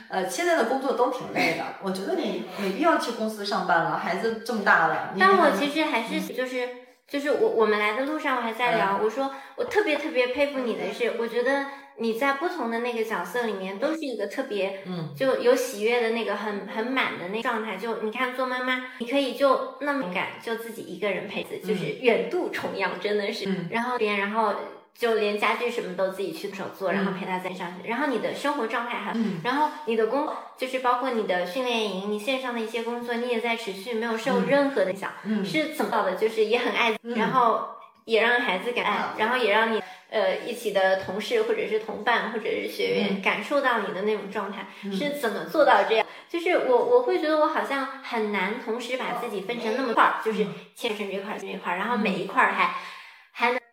呃，现在的工作都挺累的。我觉得你没必要去公司上班了，孩子这么大了。但我其实还是就是就是我我们来的路上，我还在聊，我说我特别特别佩服你的是，我觉得你在不同的那个角色里面都是一个特别嗯就有喜悦的那个很很满的那个状态。就你看做妈妈，你可以就那么敢，就自己一个人陪子，就是远渡重洋，真的是。嗯然后别然后。就连家具什么都自己去手做，然后嗯。陪他在上学，然后你的生活状态还嗯。然后你的工就是包括你的训练营，你线上的一些工作，你也在持续，没有受任何的影响。嗯。是怎么到的？就是也很爱，嗯。然后也让孩子感爱，啊然后也让你呃一起的同事或者是同伴或者是学员、嗯。感受到你的那种状态，嗯。是怎么做到这样？就是我我会觉得我好像很难同时把自己分成那么块儿，就是切成这块儿这块儿，然后每一块儿还。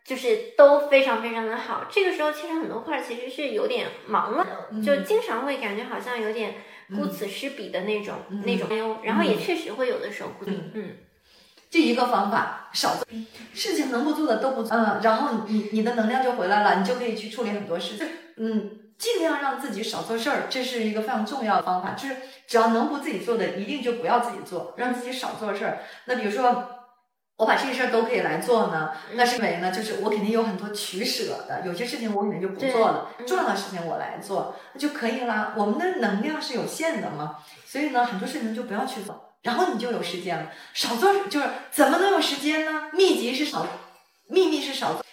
就是都非常非常的好，这个时候其实很多块儿，其实是有点忙乱的，嗯就经常会感觉好像有点顾此失彼的那种、嗯那种，然后也确实会有的时候顾，嗯嗯这一个方法，少做事情能不做的都不做，嗯，然后你你的能量就回来了，你就可以去处理很多事情，嗯，尽量让自己少做事儿，这是一个非常重要的方法，就是只要能不自己做的，一定就不要自己做，让自己少做事儿。那比如说。我把这些事儿都可以来做呢，那是因为呢，就是我肯定有很多取舍的，有些事情我可能就不做了，重要的事情我来做那就可以啦。我们的能量是有限的嘛，所以呢，很多事情就不要去做，然后你就有时间了。少做就是怎么能有时间呢？秘籍是少，秘密是少做，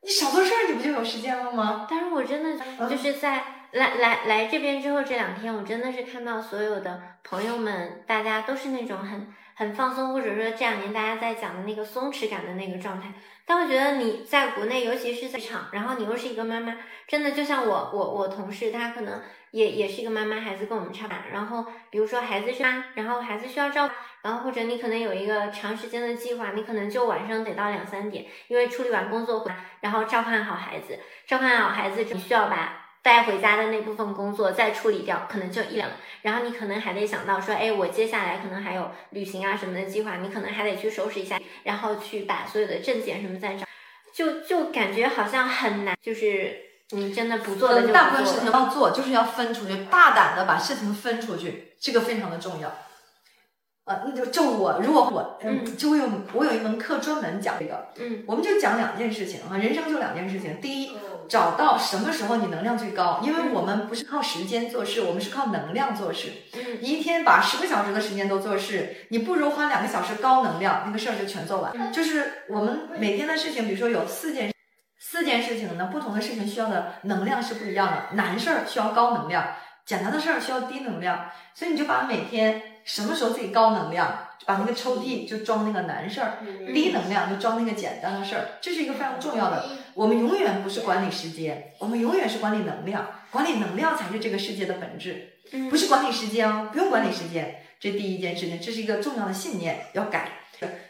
你少做事儿，你不就有时间了吗？但是我真的就是在来来来这边之后这两天，我真的是看到所有的朋友们，大家都是那种很。很放松，或者说这两年大家在讲的那个松弛感的那个状态，但我觉得你在国内，尤其是在场，然后你又是一个妈妈，真的就像我我我同事，她可能也也是一个妈妈，孩子跟我们差不多。然后比如说孩子是妈，然后孩子需要照顾，然后或者你可能有一个长时间的计划，你可能就晚上得到两三点，因为处理完工作回来，然后照看好孩子，照看好孩子，你需要把。带回家的那部分工作再处理掉，可能就一两，然后你可能还得想到说，哎，我接下来可能还有旅行啊什么的计划，你可能还得去收拾一下，然后去把所有的证件什么再找，就就感觉好像很难，就是你真的不做的就大部分事情要做，就是要分出去，大胆的把事情分出去，这个非常的重要。呃，那就就我，如果我，嗯，就会有我有一门课专门讲这个，嗯，我们就讲两件事情啊，人生就两件事情。第一，找到什么时候你能量最高，因为我们不是靠时间做事，我们是靠能量做事。你，一天把十个小时的时间都做事，你不如花两个小时高能量，那个事儿就全做完。就是我们每天的事情，比如说有四件，四件事情呢，不同的事情需要的能量是不一样的，难事儿需要高能量，简单的事儿需要低能量，所以你就把每天。什么时候自己高能量，把那个抽屉就装那个难事儿；低能量就装那个简单的事儿。这是一个非常重要的。我们永远不是管理时间，我们永远是管理能量。管理能量才是这个世界的本质，不是管理时间哦，不用管理时间。这第一件事情，这是一个重要的信念，要改。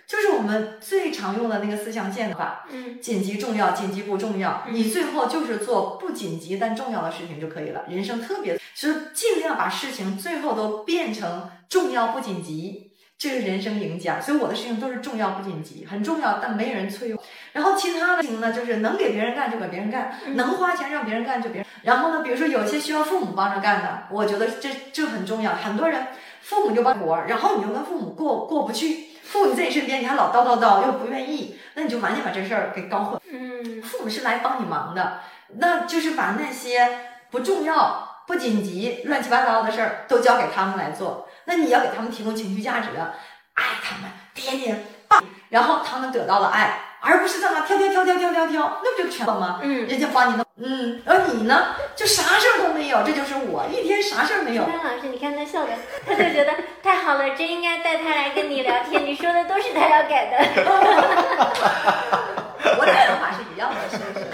就是我们最常用的那个四象限的话，紧急重要，紧急不重要。你最后就是做不紧急但重要的事情就可以了。人生特别，就是尽量把事情最后都变成重要不紧急，这是人生赢家。所以我的事情都是重要不紧急，很重要但没人催我。然后其他的事情呢，就是能给别人干就给别人干，能花钱让别人干就别人。然后呢，比如说有些需要父母帮着干的，我觉得这这很重要。很多人父母就帮活，然后你又跟父母过过不去。父母在你身边，你还老叨叨叨，又不愿意，那你就完全把这事儿给搞混。嗯，父母是来帮你忙的，那就是把那些不重要、不紧急、乱七八糟的事儿都交给他们来做。那你要给他们提供情绪价值，爱他们，天天棒，然后他们得到了爱，而不是在那挑挑挑挑挑挑挑，那不就全了吗？嗯，人家帮你弄。嗯，而你呢，就啥事儿都没有，这就是我一天啥事儿没有。张老师，你看他笑的，他就觉得太好了，真应该带他来跟你聊天。你说的都是他要改的。我俩想法是一样的，是不是？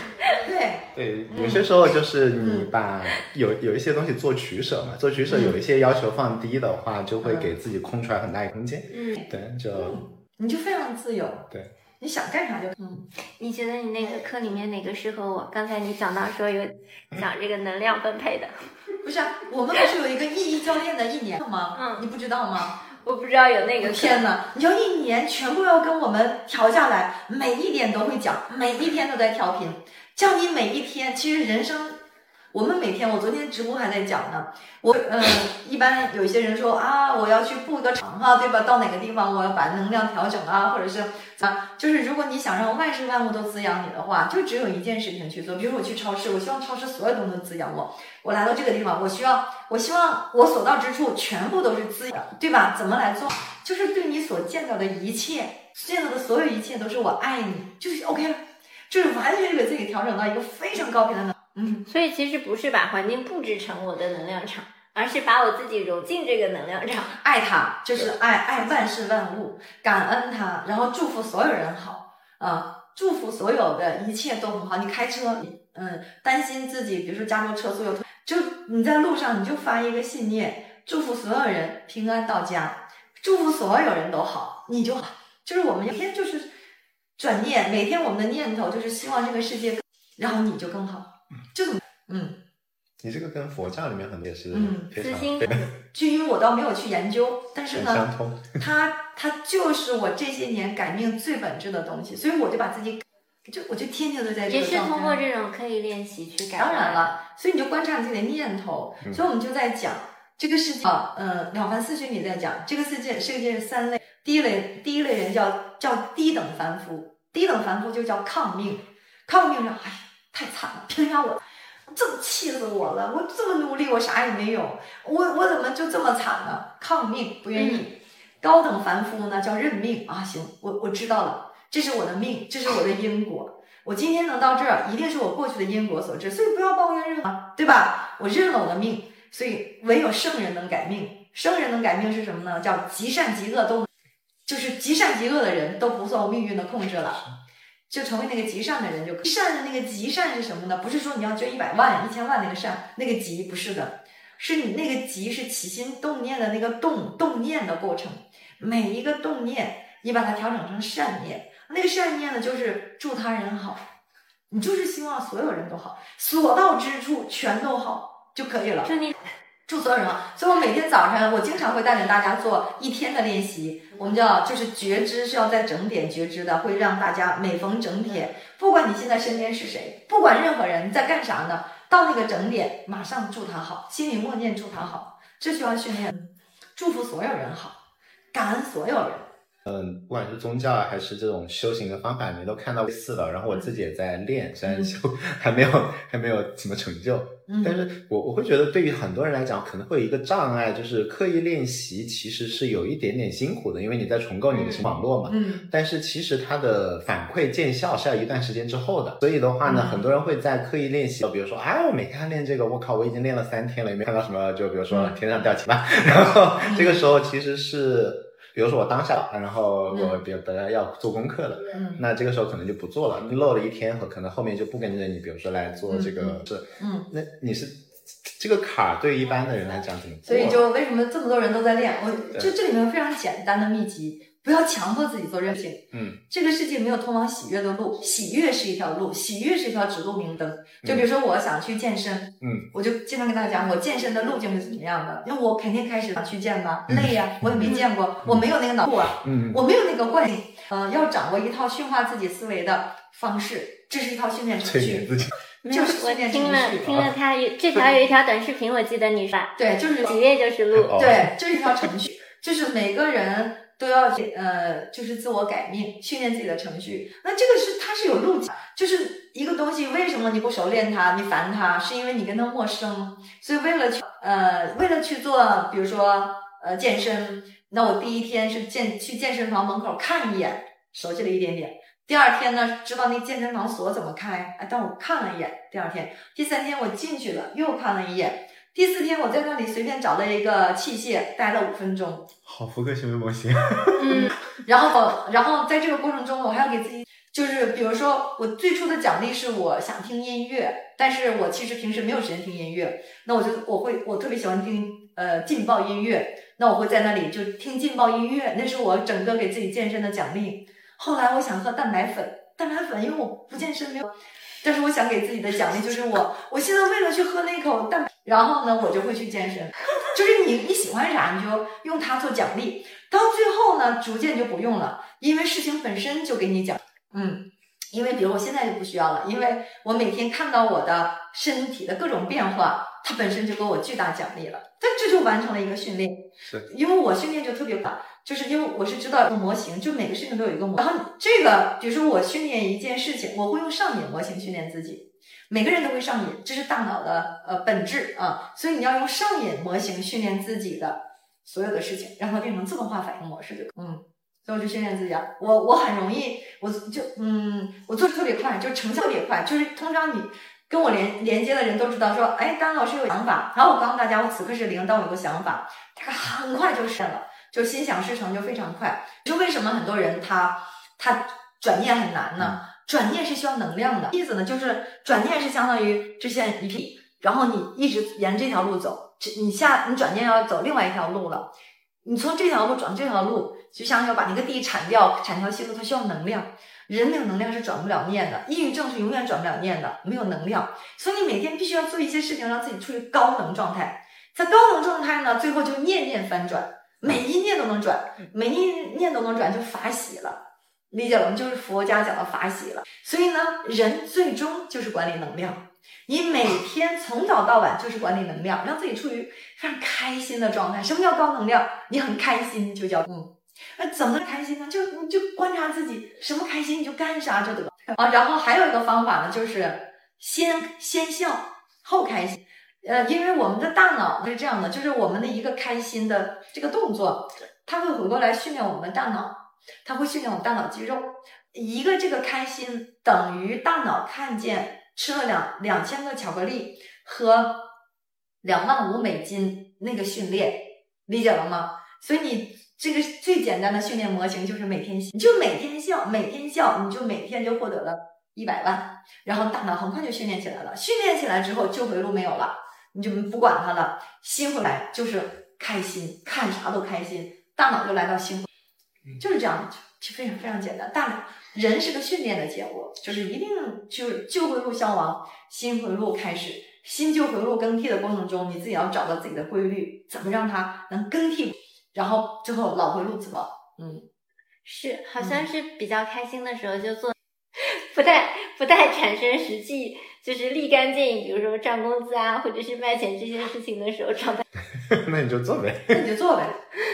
对对，有些时候就是你把有有一些东西做取舍嘛，做取舍有一些要求放低的话，就会给自己空出来很大一空间。嗯，对，就你就非常自由。对。你想干啥就嗯，你觉得你那个课里面哪个适合我？刚才你讲到说有讲这个能量分配的，不是我们不是有一个意义教练的一年吗？嗯，你不知道吗？我不知道有那个。天哪！你要一年全部要跟我们调下来，每一点都会讲，每一天都在调频，叫你每一天，其实人生。我们每天，我昨天直播还在讲呢。我嗯，一般有些人说啊，我要去布一个场哈，对吧？到哪个地方我要把能量调整啊，或者是啊，就是如果你想让万事万物都滋养你的话，就只有一件事情去做。比如我去超市，我希望超市所有东西都滋养我。我来到这个地方，我需要，我希望我所到之处全部都是滋养，对吧？怎么来做？就是对你所见到的一切，见到的所有一切都是我爱你，就是 OK 了，就是完全给自己调整到一个非常高频的能。嗯，所以其实不是把环境布置成我的能量场，而是把我自己融进这个能量场，爱它，就是爱爱万事万物，感恩它，然后祝福所有人好啊，祝福所有的一切都很好。你开车，嗯，担心自己，比如说加州车速又，就你在路上你就发一个信念，祝福所有人平安到家，祝福所有人都好，你就好。就是我们每天就是转念，每天我们的念头就是希望这个世界，然后你就更好。就嗯，你这个跟佛教里面很多也是嗯非常私心对至于我倒没有去研究，但是呢，相通。它它就是我这些年改命最本质的东西，所以我就把自己，就我就天天都在这也是。通过这种刻意练习去改。当然，了，所以你就观察你自己的念头。嗯所以我们就在讲这个世界啊，呃，《了凡四训》里在讲这个世界，世界是三类。第一类，第一类人叫叫低等凡夫，低等凡夫就叫抗命，抗命是，哎呀，太惨了，凭啥我这么气死我了？我这么努力，我啥也没有，我我怎么就这么惨呢？抗命，不愿意。高等凡夫呢叫认命啊，行，我我知道了，这是我的命，这是我的因果。我今天能到这儿，一定是我过去的因果所致，所以不要抱怨任何，对吧？我认了我的命，所以唯有圣人能改命。圣人能改命是什么呢？叫极善极恶都，就是极善极恶的人都不受命运的控制了，就成为那个极善的人就可以。善的那个极善是什么呢？不是说你要捐一百万、一千万那个善，那个极不是的，是你那个极是起心动念的那个动动念的过程，每一个动念你把它调整成善念，那个善念呢就是助他人好。你就是希望所有人都好，所到之处全都好就可以了。祝你祝所有人好。所以我每天早晨，我经常会带领大家做一天的练习。我们叫就是觉知是要在整点觉知的，会让大家每逢整点，不管你现在身边是谁，不管任何人在干啥呢，到那个整点马上祝他好，心里默念祝他好，这需要训练。祝福所有人好，感恩所有人。嗯，不管是宗教啊还是这种修行的方法，你都看到类似的。然后我自己也在练，虽然修还没有还没有什么成就，嗯。但是我我会觉得对于很多人来讲，可能会有一个障碍，就是刻意练习其实是有一点点辛苦的，因为你在重构你的网络嘛。嗯。但是其实它的反馈见效是要一段时间之后的，所以的话呢，嗯。很多人会在刻意练习，比如说，哎，我每天练这个，我靠，我已经练了三天了，也没看到什么，就比如说嗯。天上掉钱吧，然后这个时候其实是，比如说我当下，然后我比如大家要做功课的，嗯那这个时候可能就不做了，你漏了一天和可能后面就不跟着你，比如说来做这个是，嗯，那你是这个坎儿对于一般的人来讲怎么？所以就为什么这么多人都在练？我对就这里面非常简单的秘籍，不要强迫自己做任何事情。嗯，这个世界没有通往喜悦的路，喜悦是一条路，喜悦是一条指路明灯。就比如说我想去健身，嗯，我就经常跟大家讲我健身的路径是怎么样的，因为我肯定开始想去健吧，嗯累呀、我也没见过，我没有那个脑部啊，嗯我没有那个惯性，呃，要掌握一套驯化自己思维的方式，这是一套训练程序。催眠自己，没有就是我训练程听了序听了他有这条有一条短视频，我记得你说对，就是喜悦就是路。哦对，这是一条程序，就是每个人都要呃，就是自我改命，训练自己的程序。那这个是它是有路径，就是一个东西，为什么你不熟练它，你烦它，是因为你跟它陌生。所以为了去呃，为了去做，比如说呃健身，那我第一天是健去健身房门口看一眼，熟悉了一点点。第二天呢，知道那健身房锁怎么开，哎，但我看了一眼。第二天，第三天我进去了，又看了一眼。第四天我在那里随便找了一个器械，待了五分钟，好福克行为模型，嗯，然后，然后在这个过程中，我还要给自己，就是比如说，我最初的奖励是我想听音乐，但是我其实平时没有时间听音乐，那我就我会我特别喜欢听呃劲爆音乐，那我会在那里就听劲爆音乐，那是我整个给自己健身的奖励。后来我想喝蛋白粉，蛋白粉因为我不健身没有，但是我想给自己的奖励就是我我现在为了去喝那口蛋白，然后呢我就会去健身，就是你你喜欢啥你就用它做奖励。到最后呢，逐渐就不用了，因为事情本身就给你奖，嗯，因为比如我现在就不需要了，因为我每天看到我的身体的各种变化，它本身就给我巨大奖励了，但这就完成了一个训练，是。因为我训练就特别快，就是因为我是知道一个模型，就每个事情都有一个模，然后这个比如说我训练一件事情，我会用上瘾模型训练自己。每个人都会上瘾，这是大脑的呃本质啊，所以你要用上瘾模型训练自己的所有的事情，让它变成自动化反应模式就嗯，所以我就训练自己啊，我我很容易，我就嗯，我做的特别快，就成效特别快，就是通常你跟我连连接的人都知道说，哎，丹老师有想法，然后我告诉大家我此刻是零，但我有个想法，他很快就实现了，就心想事成就非常快。就为什么很多人他他转念很难呢？转念是需要能量的，意思呢就是转念是相当于直线一匹，然后你一直沿这条路走，这你下你转念要走另外一条路了，你从这条路转这条路，就像要把那个地铲掉，铲条新路，它需要能量。人没有能量是转不了念的，抑郁症是永远转不了念的，没有能量。所以你每天必须要做一些事情，让自己处于高能状态。在高能状态呢，最后就念念翻转，每一念都能转，每一念都能转，就法喜了。理解了吗？就是佛家讲的法喜了。所以呢，人最终就是管理能量。你每天从早到晚就是管理能量，让自己处于非常开心的状态。什么叫高能量？你很开心就叫嗯。那怎么开心呢？就你就观察自己什么开心你就干啥就得啊。然后还有一个方法呢，就是先先笑后开心。呃，因为我们的大脑是这样的，就是我们的一个开心的这个动作，它会回过来训练我们的大脑，它会训练我们大脑肌肉。一个这个开心等于大脑看见吃了两两千个巧克力和两万五美金那个训练，理解了吗？所以你。这个最简单的训练模型就是每天你就每天笑，每天笑，你就每天就获得了一百万，然后大脑很快就训练起来了。训练起来之后，旧回路没有了，你就不管它了，新回来就是开心，看啥都开心，大脑就来到新，就是这样，就非常非常简单。大脑人是个训练的结果，就是一定就是旧回路消亡，新回路开始，新旧回路更替的过程中，你自己要找到自己的规律，怎么让它能更替。然后最后老回路怎么，嗯，是，好像是比较开心的时候就做，不太不太产生实际就是立竿见影，比如说涨工资啊，或者是卖钱这些事情的时候涨的。那你就做呗，那你就做呗，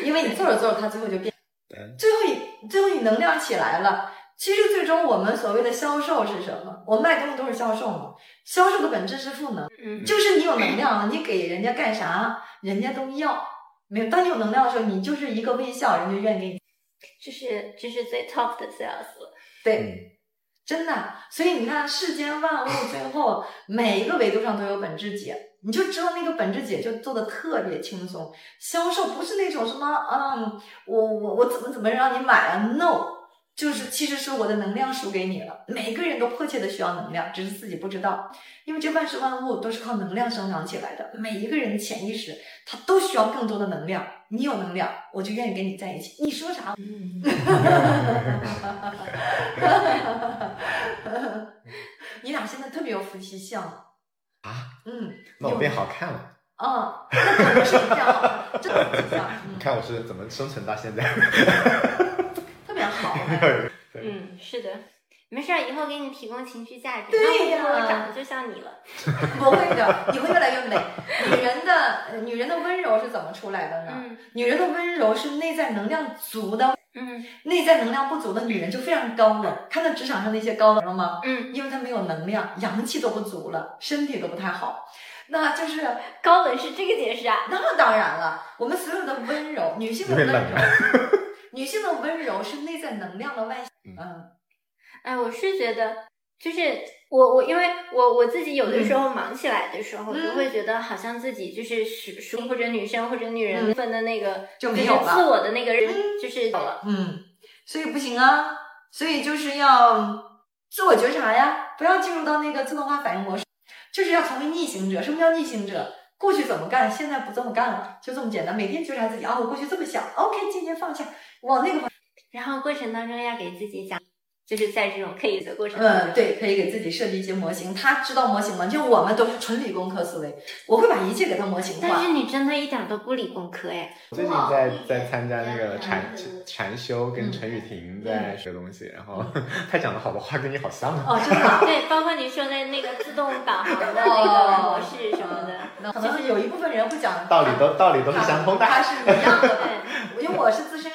因为你做着做着，它最后就变。最后你最后你能量起来了，其实最终我们所谓的销售是什么？我卖东西都是销售嘛，销售的本质是赋能，嗯，就是你有能量了，你给人家干啥，人家都要。没有，当你有能量的时候，你就是一个微笑，人家愿意给你。这是这是最 top 的 sales 了。对，真的。所以你看，世间万物 最后每一个维度上都有本质解，你就知道那个本质解就做的特别轻松。销售不是那种什么，嗯，我我我怎么怎么让你买啊？No。就是其实是我的能量输给你了，每个人都迫切的需要能量，只是自己不知道，因为这万事万物都是靠能量生长起来的，每一个人的潜意识他都需要更多的能量，你有能量，我就愿意跟你在一起。你说啥？你俩现在特别有夫妻相啊？嗯，那我变好看了。嗯，那可能是这样，真的夫妻相。你 看我是怎么生存到现在？特别好，嗯，是的，没事儿，以后给你提供情绪价值。对呀，我长得就像你了。不会的，你会越来越美。女人的女人的温柔是怎么出来的呢？女人的温柔是内在能量足的。嗯，内在能量不足的女人就非常高冷。看到职场上那些高冷了吗？嗯，因为她没有能量，阳气都不足了，身体都不太好。那就是高冷是这个解释啊？那当然了，我们所有的温柔，女性的温柔。女性的温柔是内在能量的外显。嗯，哎，我是觉得，就是我我，因为我我自己有的时候忙起来的时候，就会觉得好像自己就是属或者女生或者女人分的那个，就没有自我的那个人，就是有了。嗯，所以不行啊，所以就是要自我觉察呀，不要进入到那个自动化反应模式，就是要成为逆行者。什么叫逆行者？过去怎么干，现在不这么干了，就这么简单。每天觉察自己啊，我过去这么想，OK，今天放下。往那个方，然后过程当中要给自己讲，就是在这种可以的过程。嗯，对，可以给自己设计一些模型。他知道模型吗？就我们都是纯理工科思维，我会把一切给他模型化。但是你真的一点都不理工科哎。最近在在参加那个禅禅修，跟陈雨婷在学东西，然后 他讲的好多话跟你好像哦，真的。对，包括你说的那个自动导航的那个模式什么的，可能有一部分人会讲道理都道理都是相通的，它是一样的。对，因为我是自身。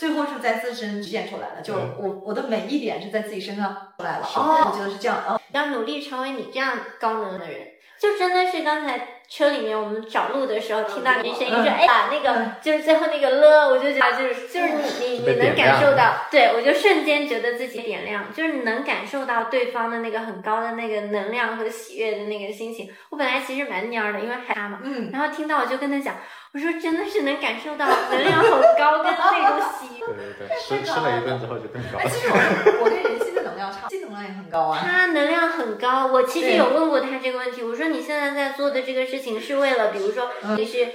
最后是在自身实现出来的，就我我的每一点是在自己身上出来了。哦，我觉得是这样。啊，要努力成为你这样高能的人，就真的是刚才车里面我们找路的时候听到你声音说，哎呀，那个就是最后那个了，我就觉得就是就是你你你能感受到，对我就瞬间觉得自己点亮，就是你能感受到对方的那个很高的那个能量和喜悦的那个心情。我本来其实蛮蔫的，因为害怕嘛，嗯，然后听到我就跟他讲。我说真的是能感受到能量很高跟那种喜，对对对，吃吃了一顿之后就更高。其实我我对人心的能量差，心能量也很高啊。他能量很高，我其实有问过他这个问题。我说你现在在做的这个事情是为了，比如说你是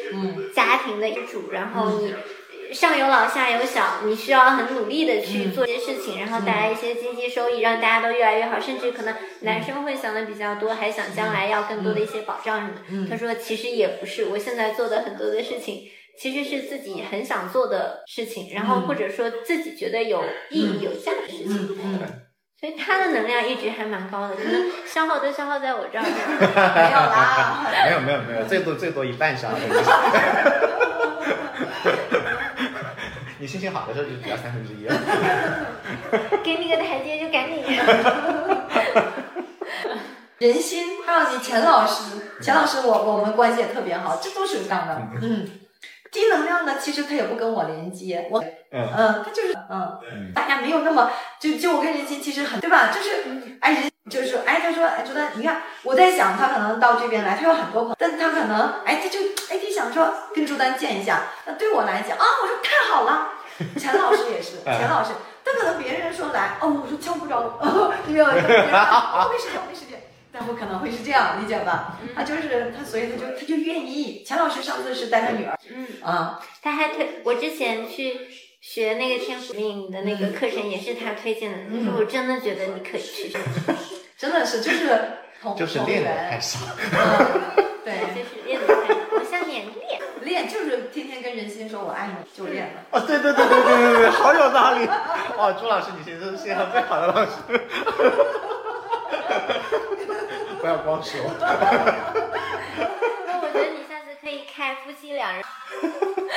家庭的一主，然后你上有老下有小，你需要很努力的去做一些事情，然后带来一些经济收益，让大家都越来越好。甚至可能男生会想的比较多，还想将来要更多的一些保障什么。他说其实也不是，我现在做的很多的事情。其实是自己很想做的事情，然后或者说自己觉得有意义、有价值的事情。所以他的能量一直还蛮高的，可能消耗都消耗在我这儿。没有啦，没有没有没有，最多最多一半消耗。你心情好的时候就只要三分之一了。给你个台阶就赶紧。人心，还有你钱老师，钱老师我我们关系也特别好，这都是这样的，嗯。低能量呢，其实他也不跟我连接，我，嗯，他就是，嗯，大家没有那么，就就我跟人心其实很，对吧？就是，哎，人就是说，哎，他说，哎，朱丹你看，我在想，他可能到这边来，他有很多朋友，但他可能，哎，他就，哎，他想说跟朱丹见一下，那对我来讲，啊，我说太好了，钱老师也是，钱老师，但可能别人说来，哦，我说敲不着，哦没有，没时间，没时间。但我可能会是这样理解吧？他就是他，所以他就他就愿意。钱老师上次是带他女儿，嗯啊，他还推我之前去学那个天赋命的那个课程，也是他推荐的。他说我真的觉得你可以去，真的是就是 就是练的太少，对，就是练的太少，我像练练练就是天天跟人心说我爱你就练了。哦，对对对对对对对，好有道理。哇，朱老师，你其实是世界上最好的老师。不要光说。那我觉得你下次可以开夫妻两人，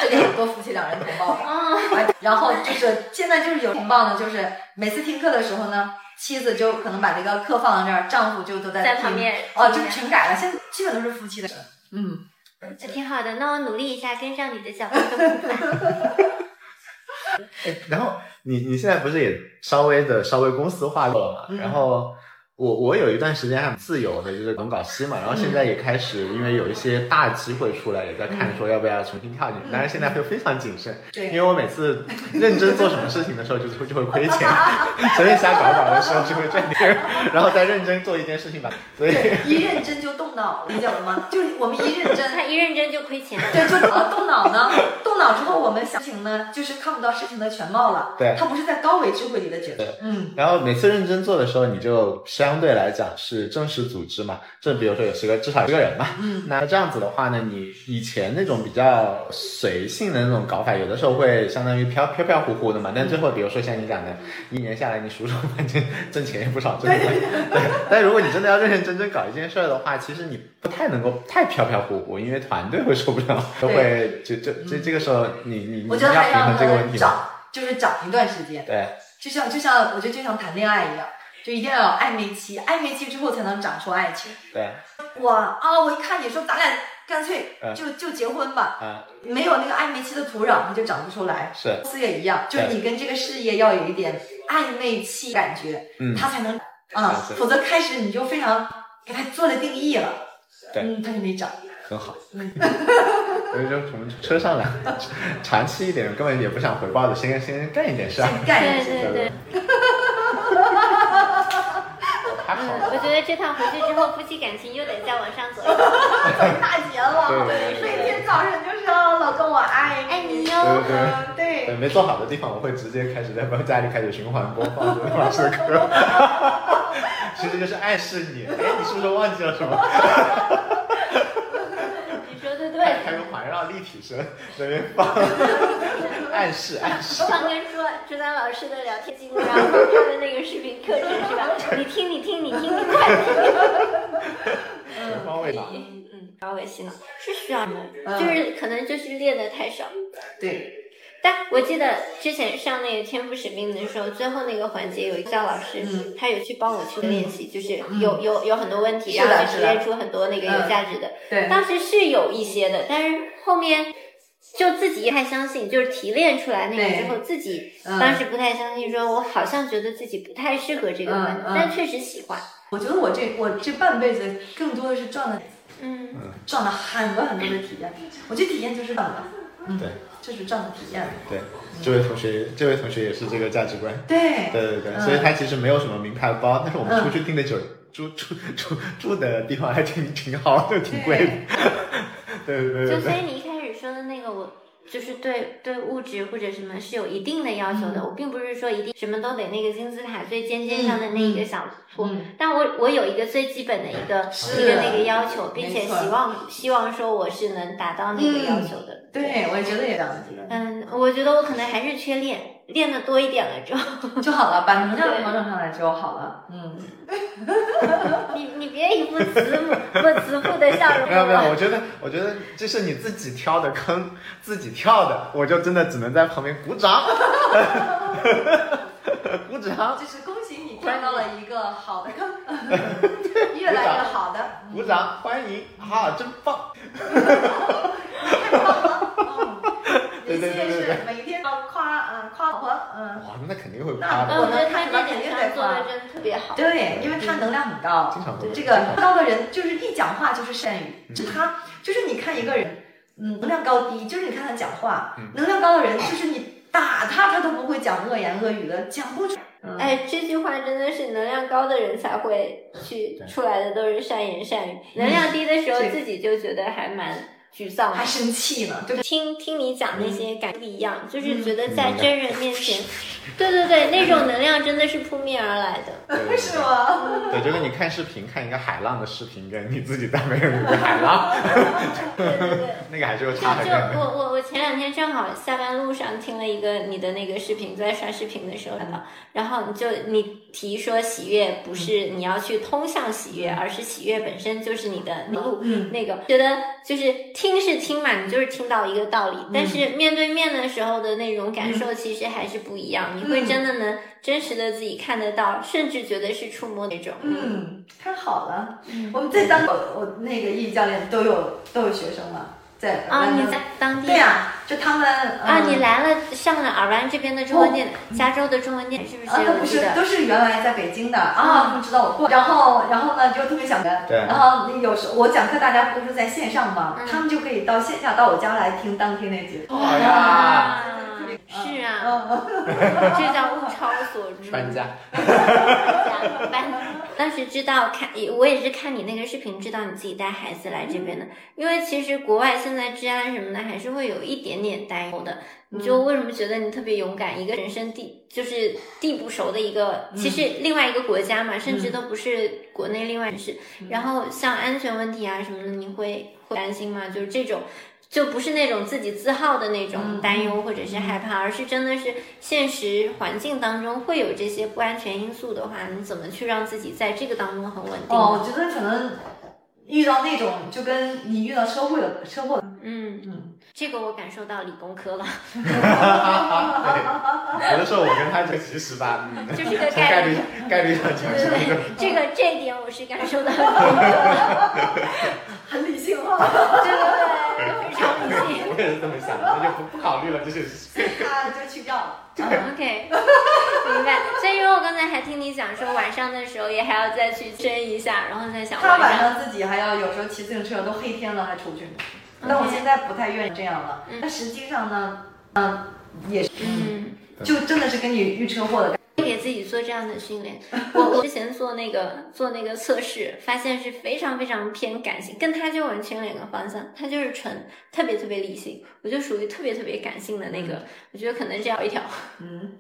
这里很多夫妻两人同报。啊。然后就是现在就是有同报呢，就是每次听课的时候呢，妻子就可能把那个课放在这儿，丈夫就都在旁边。哦，就是全改了，现在基本都是夫妻的。嗯，那挺好的。那我努力一下，跟上你的脚步。然后你你现在不是也稍微的稍微公司化过了嘛？然后。我我有一段时间很自由的，就是总稿西嘛，然后现在也开始，因为有一些大机会出来，也在看说要不要重新跳进去，但是现在会非常谨慎，对，因为我每次认真做什么事情的时候，就会就会亏钱，随便瞎搞搞的时候就会赚点，然后再认真做一件事情吧，所以一认真就动脑，理解了吗？就是我们一认真，他一认真就亏钱，对，就动脑呢，动脑之后我们想事情呢，就是看不到事情的全貌了，对，他不是在高维智慧里的角色，嗯，然后每次认真做的时候，你就相对来讲是正式组织嘛，这比如说有十个，至少十个人嘛。嗯，那这样子的话呢，你以前那种比较随性的那种搞法，有的时候会相当于飘飘飘忽忽的嘛。但最后，比如说像你讲的，一年下来你数数，反正挣钱也不少，挣的。对。但如果你真的要认认真真搞一件事儿的话，其实你不太能够太飘飘忽忽，因为团队会受不了，都会就就这这个时候你你你要平衡这个问题找就是找一段时间。对。就像就像我觉得就像谈恋爱一样。就一定要有暧昧期，暧昧期之后才能长出爱情。对，我啊，我一看你说咱俩干脆就就结婚吧，没有那个暧昧期的土壤，它就长不出来。是，公司也一样，就是你跟这个事业要有一点暧昧期感觉，嗯，他才能啊，否则开始你就非常给他做了定义了，对，嗯，他就没长。很好，所以就从车上来，长期一点，根本也不想回报的，先先干一点事儿，干一点，对对对。我觉得这趟回去之后，夫妻感情又得再往上走一，大截了。每天早上就是老公我爱爱你哟。对对，没做好的地方，我会直接开始在家里开始循环播放这老师的歌。其实就是暗示你，哎，你是不是忘记了什么？还有环绕立体声在那边放，暗示暗示。刚刚说朱丹老师的聊天记录，然后他的那个视频课程是吧？你听你听你听，你快听。全 方位的。嗯嗯，高维洗脑是需要的，就是可能就是练的太少。对。但我记得之前上那个天赋使命的时候，最后那个环节有一个教老师，他有去帮我去练习，就是有有有很多问题，然后提炼出很多那个有价值的。对，当时是有一些的，但是后面就自己太相信，就是提炼出来那个之后，自己当时不太相信，说我好像觉得自己不太适合这个环境，但确实喜欢。我觉得我这我这半辈子更多的是赚了，嗯，赚了很多很多的体验。我觉得体验就是赚的，嗯，对。就是这样的体验。对，这位同学，这位同学也是这个价值观。对，对对对，所以他其实没有什么名牌包，但是我们出去订的酒，住住住住的地方还挺挺好的，挺贵的。对对 对。就是对对物质或者什么是有一定的要求的。嗯我并不是说一定什么都得那个金字塔最尖尖上的那一个小坡，嗯但我我有一个最基本的一个是一个那个要求，并且希望希望说我是能达到那个要求的。对，我也觉得也这样子嗯，我觉得我可能还是缺练，练的多一点了之后，就好了，把能量调整上来就好了。嗯，你你别一副慈母不慈父的笑容。没有没有，我觉得我觉得这是你自己挑的坑，自己跳的，我就真的只能在旁边鼓掌，鼓掌，就是恭喜你跳到了一个好的坑，越来越好的，鼓掌，欢迎。啊，真棒！太棒了。嗯，对对对对对。是每天要夸嗯夸老婆嗯。哇，那肯定会那夸的，我觉得他这点上做的真的特别好。对，因为他能量很高，经常会。这个高的人就是一讲话就是善语，就他就是你看一个人，嗯，能量高低，就是你看他讲话，能量高的人就是你打他，他都不会讲恶言恶语的，讲不出。嗯，哎，这句话真的是能量高的人才会去出来的，都是善言善语。能量低的时候，对自己就觉得还蛮沮丧的。还生气呢，对不对？听听你讲那些感不一样，嗯就是觉得在真人面前，对对对，那种能量真的是扑面而来的。对对对是吗？对，就跟你看视频，看一个海浪的视频，跟你自己在没有一个海浪，对对对。那个还是有就差很就远的。我我我前两天正好下班路上听了一个你的那个视频，在刷视频的时候看到，然后你就你提说喜悦不是你要去通向喜悦，而是喜悦本身就是你的路。嗯那个觉得就是听是听嘛，你就是听到一个道理，但是面对面的时候的那种感受其实还是不一样，你会真的能真实的自己看得到，甚至觉得是触摸那种。嗯，太好了。我们这三我我那个艺教练都有都有学生嘛，在啊，你在当地对呀、就他们啊，嗯你来了，上了尔湾这边的中文店，加州的中文店是不是？啊。不是都是原来在北京的啊，他们知道我过，然后然后呢就特别想跟，对然后那有时我讲课大家不是在线上嘛，嗯他们就可以到线下到我家来听当天那节。好呀，是啊，嗯，这叫物超所值。搬家，班当时知道看，我也是看你那个视频，知道你自己带孩子来这边的。因为其实国外现在治安什么的，还是会有一点点担忧的。你就为什么觉得你特别勇敢？一个人生地就是地不熟的一个，其实另外一个国家嘛，甚至都不是国内另外城市。然后像安全问题啊什么的，你会会担心吗？就是这种。就不是那种自己自耗的那种担忧或者是害怕，而是真的是现实环境当中会有这些不安全因素的话，你怎么去让自己在这个当中很稳定？哦，我觉得可能遇到那种就跟你遇到车祸的车祸，嗯嗯，这个我感受到理工科了，有的时候我跟他就其实吧，嗯，就是个概率概率。上讲对对是一个对，这个这一点我是感受到理工科了，很理性化，对对对，非常理性。我也是这么想的，那就不不考虑了这些事情。他就去掉了。OK，明白。所以因为我刚才还听你讲说晚上的时候也还要再去蒸一下，然后再想他晚晚上。上自己还要有时候骑自行车都黑天了还出去呢。但我现在不太愿意这样了。但实际上呢，嗯，也是，嗯。就真的是跟你遇车祸的感觉给自己做这样的训练。我我之前做那个做那个测试，发现是非常非常偏感性，跟他就完全两个方向。他就是纯特别特别理性，我就属于特别特别感性的那个。我觉得可能这样一条，嗯，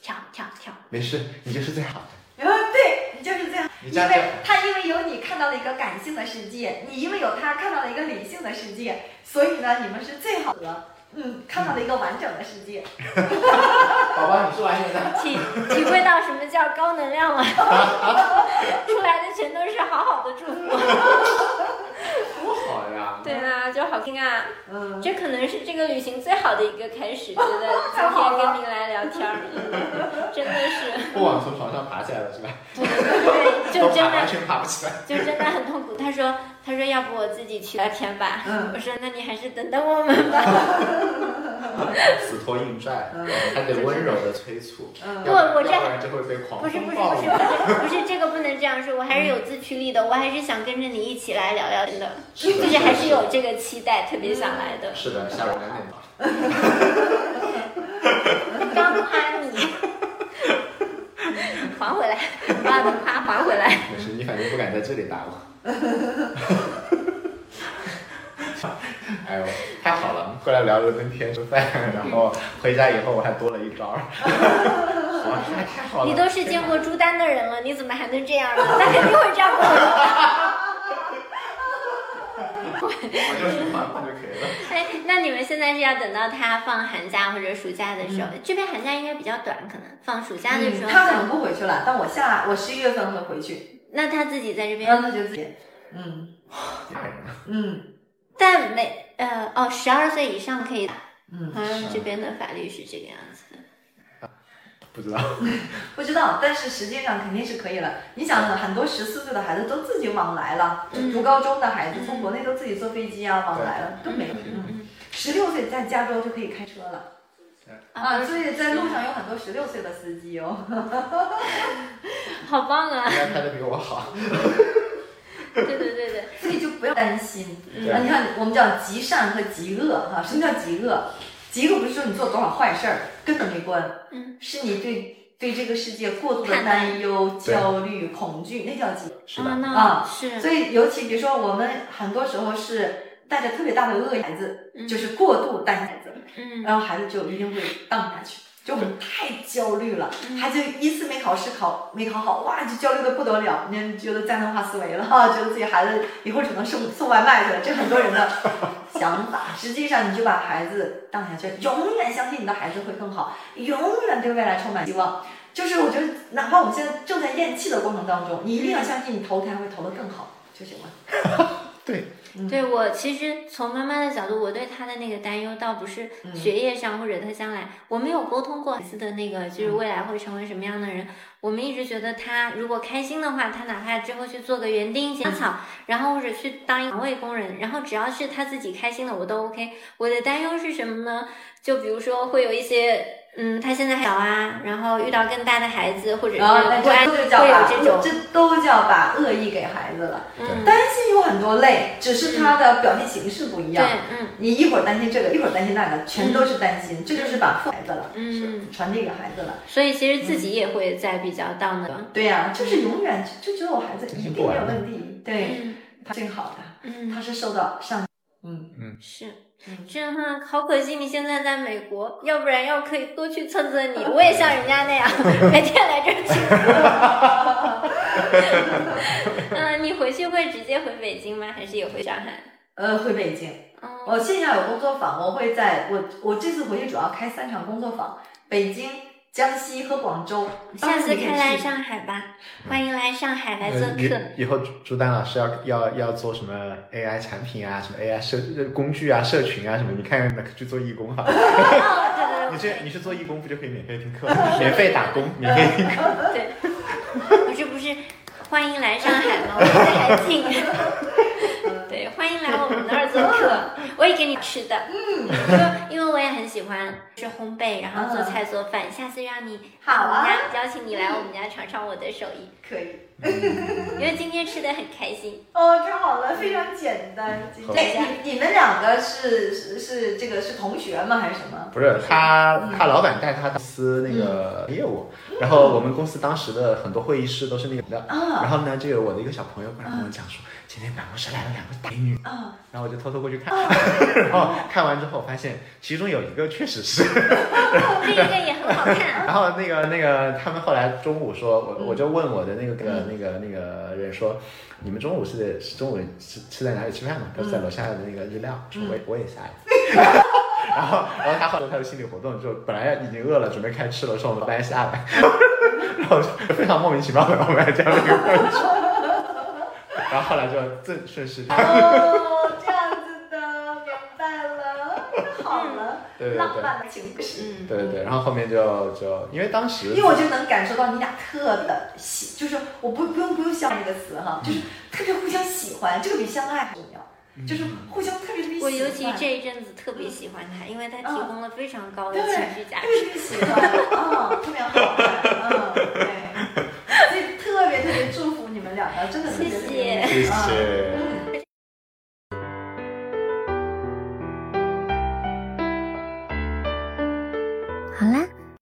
跳跳跳。没事，你就是最好的。啊。对你就是这样，因为他因为有你看到了一个感性的世界，你因为有他看到了一个理性的世界，所以呢，你们是最好的。嗯，看到了一个完整的世界。宝宝，你说完全的。体体会到什么叫高能量了，出来的全都是好好的祝福。对啊，就好听啊。嗯，这可能是这个旅行最好的一个开始，觉得今天跟您来聊天儿，嗯 真的是。不枉从床上爬起来了是吧？对对对，就真的完全爬不起来。就真的很痛苦。他说他说要不我自己去聊天吧。嗯 我说那你还是等等我们吧。死拖硬拽，还得温柔的催促。嗯不我这不然就会被狂不是不是不是不是不是这个不能这样说，我还是有自驱力的，我还是想跟着你一起来聊聊天的，是的 就是还是有这个期待，特别想来的。是的，下午两点吧。刚夸你，还回来，把的夸还回来。没事，你反正不敢在这里打我。哎呦，太好了，过来聊了半天吃饭，然后回家以后我还多了一招儿，哇，太太好了。你都是见过朱丹的人了，你怎么还能这样呢？他肯定会这样跟我说。我就是换换就可以了。哎，那你们现在是要等到他放寒假或者暑假的时候？这边寒假应该比较短，可能放暑假的时候。他可能不回去了，但我下我十一月份会回去，那他自己在这边，然后他就自己，嗯吓人啊！嗯但没呃哦，十二岁以上可以打。嗯，好像这边的法律是这个样子的。不知道，不知道，但是实际上肯定是可以了。你想，很多十四岁的孩子都自己往来了，嗯读高中的孩子从国内都自己坐飞机啊往来了，都没有。十六岁在加州就可以开车了啊，啊，所以在路上有很多十六岁的司机哦。好棒啊！应该拍的比我好。对对对对，所以就不要担心。嗯啊，你看，我们叫极善和极恶哈。什么叫极恶？极恶不是说你做多少坏事儿，根本没关，嗯，是你对对这个世界过度的担忧、焦虑、恐惧，那叫极。是的，啊啊是所以，尤其比如说，我们很多时候是带着特别大的恶意，孩子嗯就是过度担心孩子，嗯然后孩子就一定会荡下去。就我们太焦虑了，嗯孩子一次没考试考没考好，哇，就焦虑的不得了，你觉得灾难化思维了哈，觉得自己孩子以后只能送送外卖去了，这很多人的想法。实际上，你就把孩子当下去，永远相信你的孩子会更好，永远对未来充满希望。就是我觉得，哪怕我们现在正在咽气的过程当中，你一定要相信你投胎会投得更好就行了。对，对我其实从妈妈的角度，我对她的那个担忧倒不是嗯学业上或者她将来，我没有沟通过孩子的那个就是未来会成为什么样的人。我们一直觉得他如果开心的话，他哪怕之后去做个园丁剪草，然后或者去当一个环卫工人，然后只要是他自己开心的，我都 OK。我的担忧是什么呢？就比如说会有一些。嗯，他现在小啊，然后遇到更大的孩子，或者是然后那不安，这都会叫把有这种，这都叫把恶意给孩子了。嗯，担心有很多类，只是他的表现形式不一对样。，嗯你一会儿担心这个，一会儿担心那个，全都是担心，这就是把孩子了，嗯，传递给孩子了。所以其实自己也会在比较到那个，对呀、就是永远就觉得我孩子一定没有问题，对嗯他最好的，嗯，他是受到上，嗯嗯，是嗯，真哈，好可惜你现在在美国，要不然要可以多去蹭蹭你，我也像人家那样，每天来这儿去。嗯，你回去会直接回北京吗？还是也回上海？呃，回北京。哦，我线下有工作坊，我会在我我这次回去主要开三场工作坊，北京、江西和广州。下次开来上。海吧，欢迎来上海来做客。以后朱朱丹老师要要要做什么 AI 产品啊，什么 AI 社工具啊、社群啊什么，你看看去做义工哈。哦，对对你这你去做义工不就可以免费听课，免费打工，免费听课。对对，不是不是，欢迎来上海吗，我们这还近。对，欢迎来我们那儿 我也给你吃的。嗯，因为因为我也很喜欢吃烘焙，然后做菜做饭。下次让你好啊我们家邀请你来我们家尝尝我的手艺，可以。因为今天吃的很开心。哦，太好了，非常简单。好哎，你你们两个是是是这个是同学吗？还是什么？不是他，他老板带他公司那个业务，然后我们公司当时的很多会议室都是那个的。啊然后呢，就有我的一个小朋友过来跟我讲说，今天办公室来了两个美女，啊然后我就偷偷过去看，然后看完之后发现其中有一个确实是，另一个也很好看。然后那个那个他们后来中午说，我我就问我的那个那个那个那个人说，你们中午是是中午是是在哪里吃饭吗？他说在楼下的那个日料，说我也我也下来。然后，然后他后来他的心理活动就本来已经饿了，准备开吃了，说我们班下来，然后就非常莫名其妙的我们来这样一个过程，然后后来就这顺势哦这样子的明白了太好了浪漫的情故事对对对然后后面就就因为当时因为我就能感受到你俩特的喜就是我不不用不用笑这个词哈就是特别互相喜欢这个比相爱还重要就是互相特别特别喜欢我尤其这一阵子特别喜欢他因为他提供了非常高的情绪价值喜欢嗯特别好嗯对。所以特别特别祝福然后，真的谢谢。好啦。